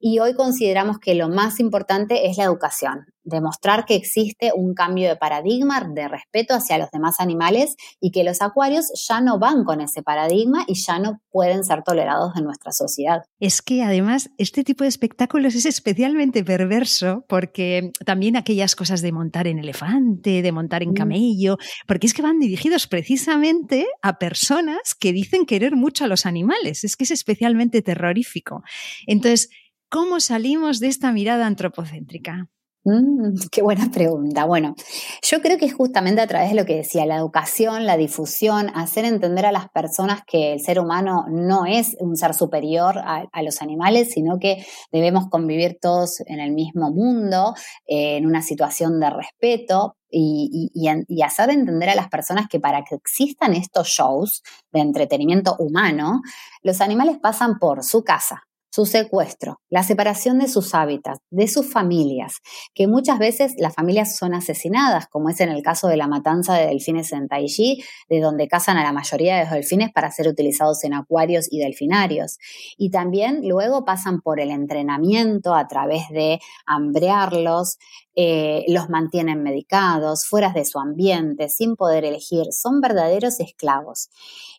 Y hoy consideramos que lo más importante es la educación, demostrar que existe un cambio de paradigma de respeto hacia los demás animales y que los acuarios ya no van con ese paradigma y ya no pueden ser tolerados en nuestra sociedad. Es que además este tipo de espectáculos es especialmente perverso porque también aquellas cosas de montar en elefante, de montar en mm. camello, porque es que van dirigidos precisamente a personas que dicen querer mucho a los animales. Es que es especialmente terrorífico. Entonces, ¿Cómo salimos de esta mirada antropocéntrica? Mm, qué buena pregunta. Bueno, yo creo que es justamente a través de lo que decía, la educación, la difusión, hacer entender a las personas que el ser humano no es un ser superior a, los animales, sino que debemos convivir todos en el mismo mundo, eh, en una situación de respeto. Y, y hacer entender a las personas que para que existan estos shows de entretenimiento humano, los animales pasan por su casa, su secuestro, la separación de sus hábitats, de sus familias, que muchas veces las familias son asesinadas, como es en el caso de la matanza de delfines en Taiji, de donde cazan a la mayoría de los delfines para ser utilizados en acuarios y delfinarios. Y también luego pasan por el entrenamiento a través de hambrearlos, eh, los mantienen medicados, fuera de su ambiente, sin poder elegir, son verdaderos esclavos.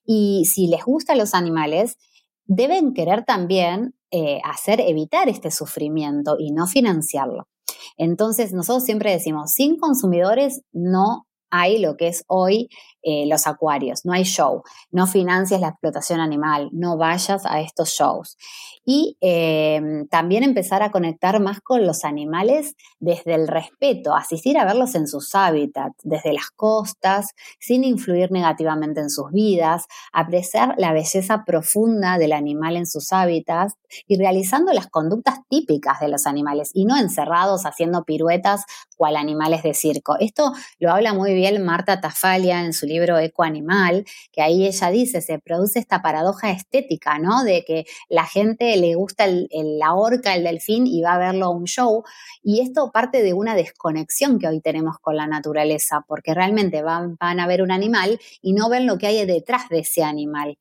Y si les gustan los animales, deben querer también eh, hacer evitar este sufrimiento y no financiarlo. Entonces, nosotros siempre decimos, sin consumidores no hay lo que es hoy eh, los acuarios, no hay show, no financias la explotación animal, no vayas a estos shows. Y eh, también empezar a conectar más con los animales desde el respeto, asistir a verlos en sus hábitats, desde las costas, sin influir negativamente en sus vidas, apreciar la belleza profunda del animal en sus hábitats y realizando las conductas típicas de los animales y no encerrados haciendo piruetas cual animales de circo. Esto lo habla muy bien Marta Tafalia en su libro Eco Animal, que ahí ella dice, se produce esta paradoja estética, ¿no? De que la gente le gusta la orca, el delfín y va a verlo a un show. Y esto parte de una desconexión que hoy tenemos con la naturaleza, porque realmente van, van a ver un animal y no ven lo que hay detrás de ese animal.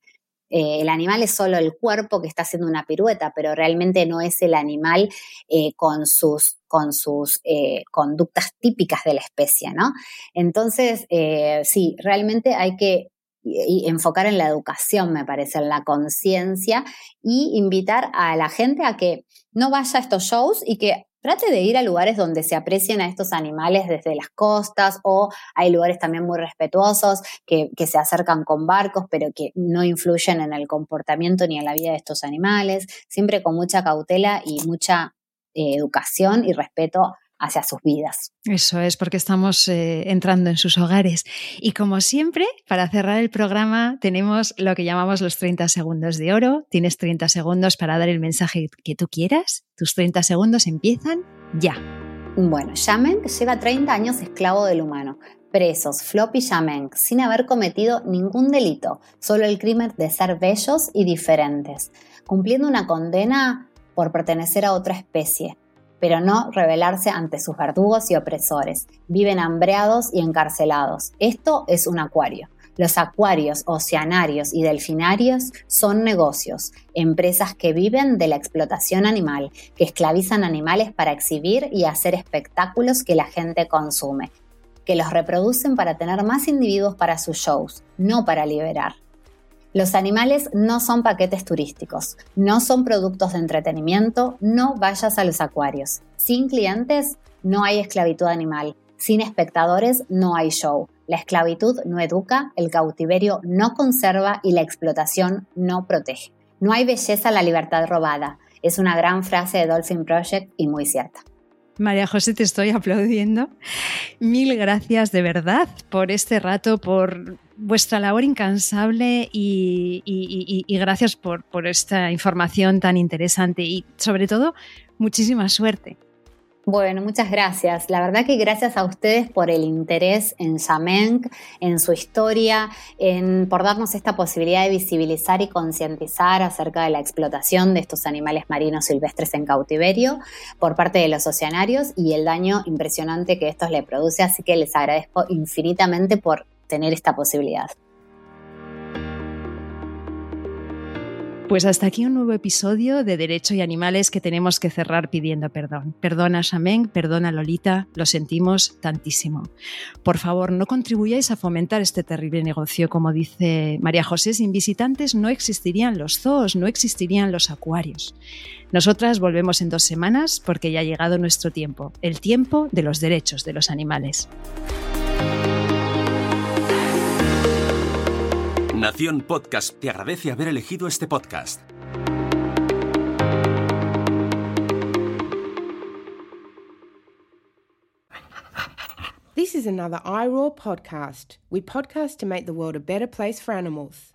Eh, el animal es solo el cuerpo que está haciendo una pirueta, pero realmente no es el animal eh, con sus, con sus eh, conductas típicas de la especie, ¿no? Entonces, sí, realmente hay que enfocar en la educación, me parece, en la conciencia y invitar a la gente a que no vaya a estos shows y que trate de ir a lugares donde se aprecien a estos animales desde las costas o hay lugares también muy respetuosos que, se acercan con barcos pero que no influyen en el comportamiento ni en la vida de estos animales, siempre con mucha cautela y mucha eh, educación y respeto hacia sus vidas. Eso es, porque estamos eh, entrando en sus hogares. Y como siempre, para cerrar el programa, tenemos lo que llamamos los 30 segundos de oro. Tienes 30 segundos para dar el mensaje que tú quieras. Tus 30 segundos empiezan ya. Bueno, Yamenk lleva 30 años esclavo del humano. Presos, Flop y Yamenk, sin haber cometido ningún delito, solo el crimen de ser bellos y diferentes, cumpliendo una condena por pertenecer a otra especie pero no rebelarse ante sus verdugos y opresores. Viven hambreados y encarcelados. Esto es un acuario. Los acuarios, oceanarios y delfinarios son negocios, empresas que viven de la explotación animal, que esclavizan animales para exhibir y hacer espectáculos que la gente consume, que los reproducen para tener más individuos para sus shows, no para liberar. Los animales no son paquetes turísticos, no son productos de entretenimiento, no vayas a los acuarios. Sin clientes no hay esclavitud animal. Sin espectadores no hay show. La esclavitud no educa, el cautiverio no conserva y la explotación no protege. No hay belleza en la libertad robada. Es una gran frase de Dolphin Project y muy cierta. María José, te estoy aplaudiendo. Mil gracias de verdad por este rato, por vuestra labor incansable y, gracias por, por esta información tan interesante y sobre todo muchísima suerte. Bueno, muchas gracias. La verdad que gracias a ustedes por el interés en Yamenk, en su historia, en, por darnos esta posibilidad de visibilizar y concientizar acerca de la explotación de estos animales marinos silvestres en cautiverio por parte de los oceanarios y el daño impresionante que esto le produce. Así que les agradezco infinitamente por tener esta posibilidad. Pues hasta aquí un nuevo episodio de Derecho y Animales que tenemos que cerrar pidiendo perdón. Perdona Shamen, perdona Lolita, lo sentimos tantísimo. Por favor, no contribuyáis a fomentar este terrible negocio. Como dice María José, sin visitantes no existirían los zoos, no existirían los acuarios. Nosotras volvemos en dos semanas porque ya ha llegado nuestro tiempo, el tiempo de los derechos de los animales. Nación Podcast te agradece haber elegido este podcast. This is another iRaw podcast. We podcast to make the world a better place for animals.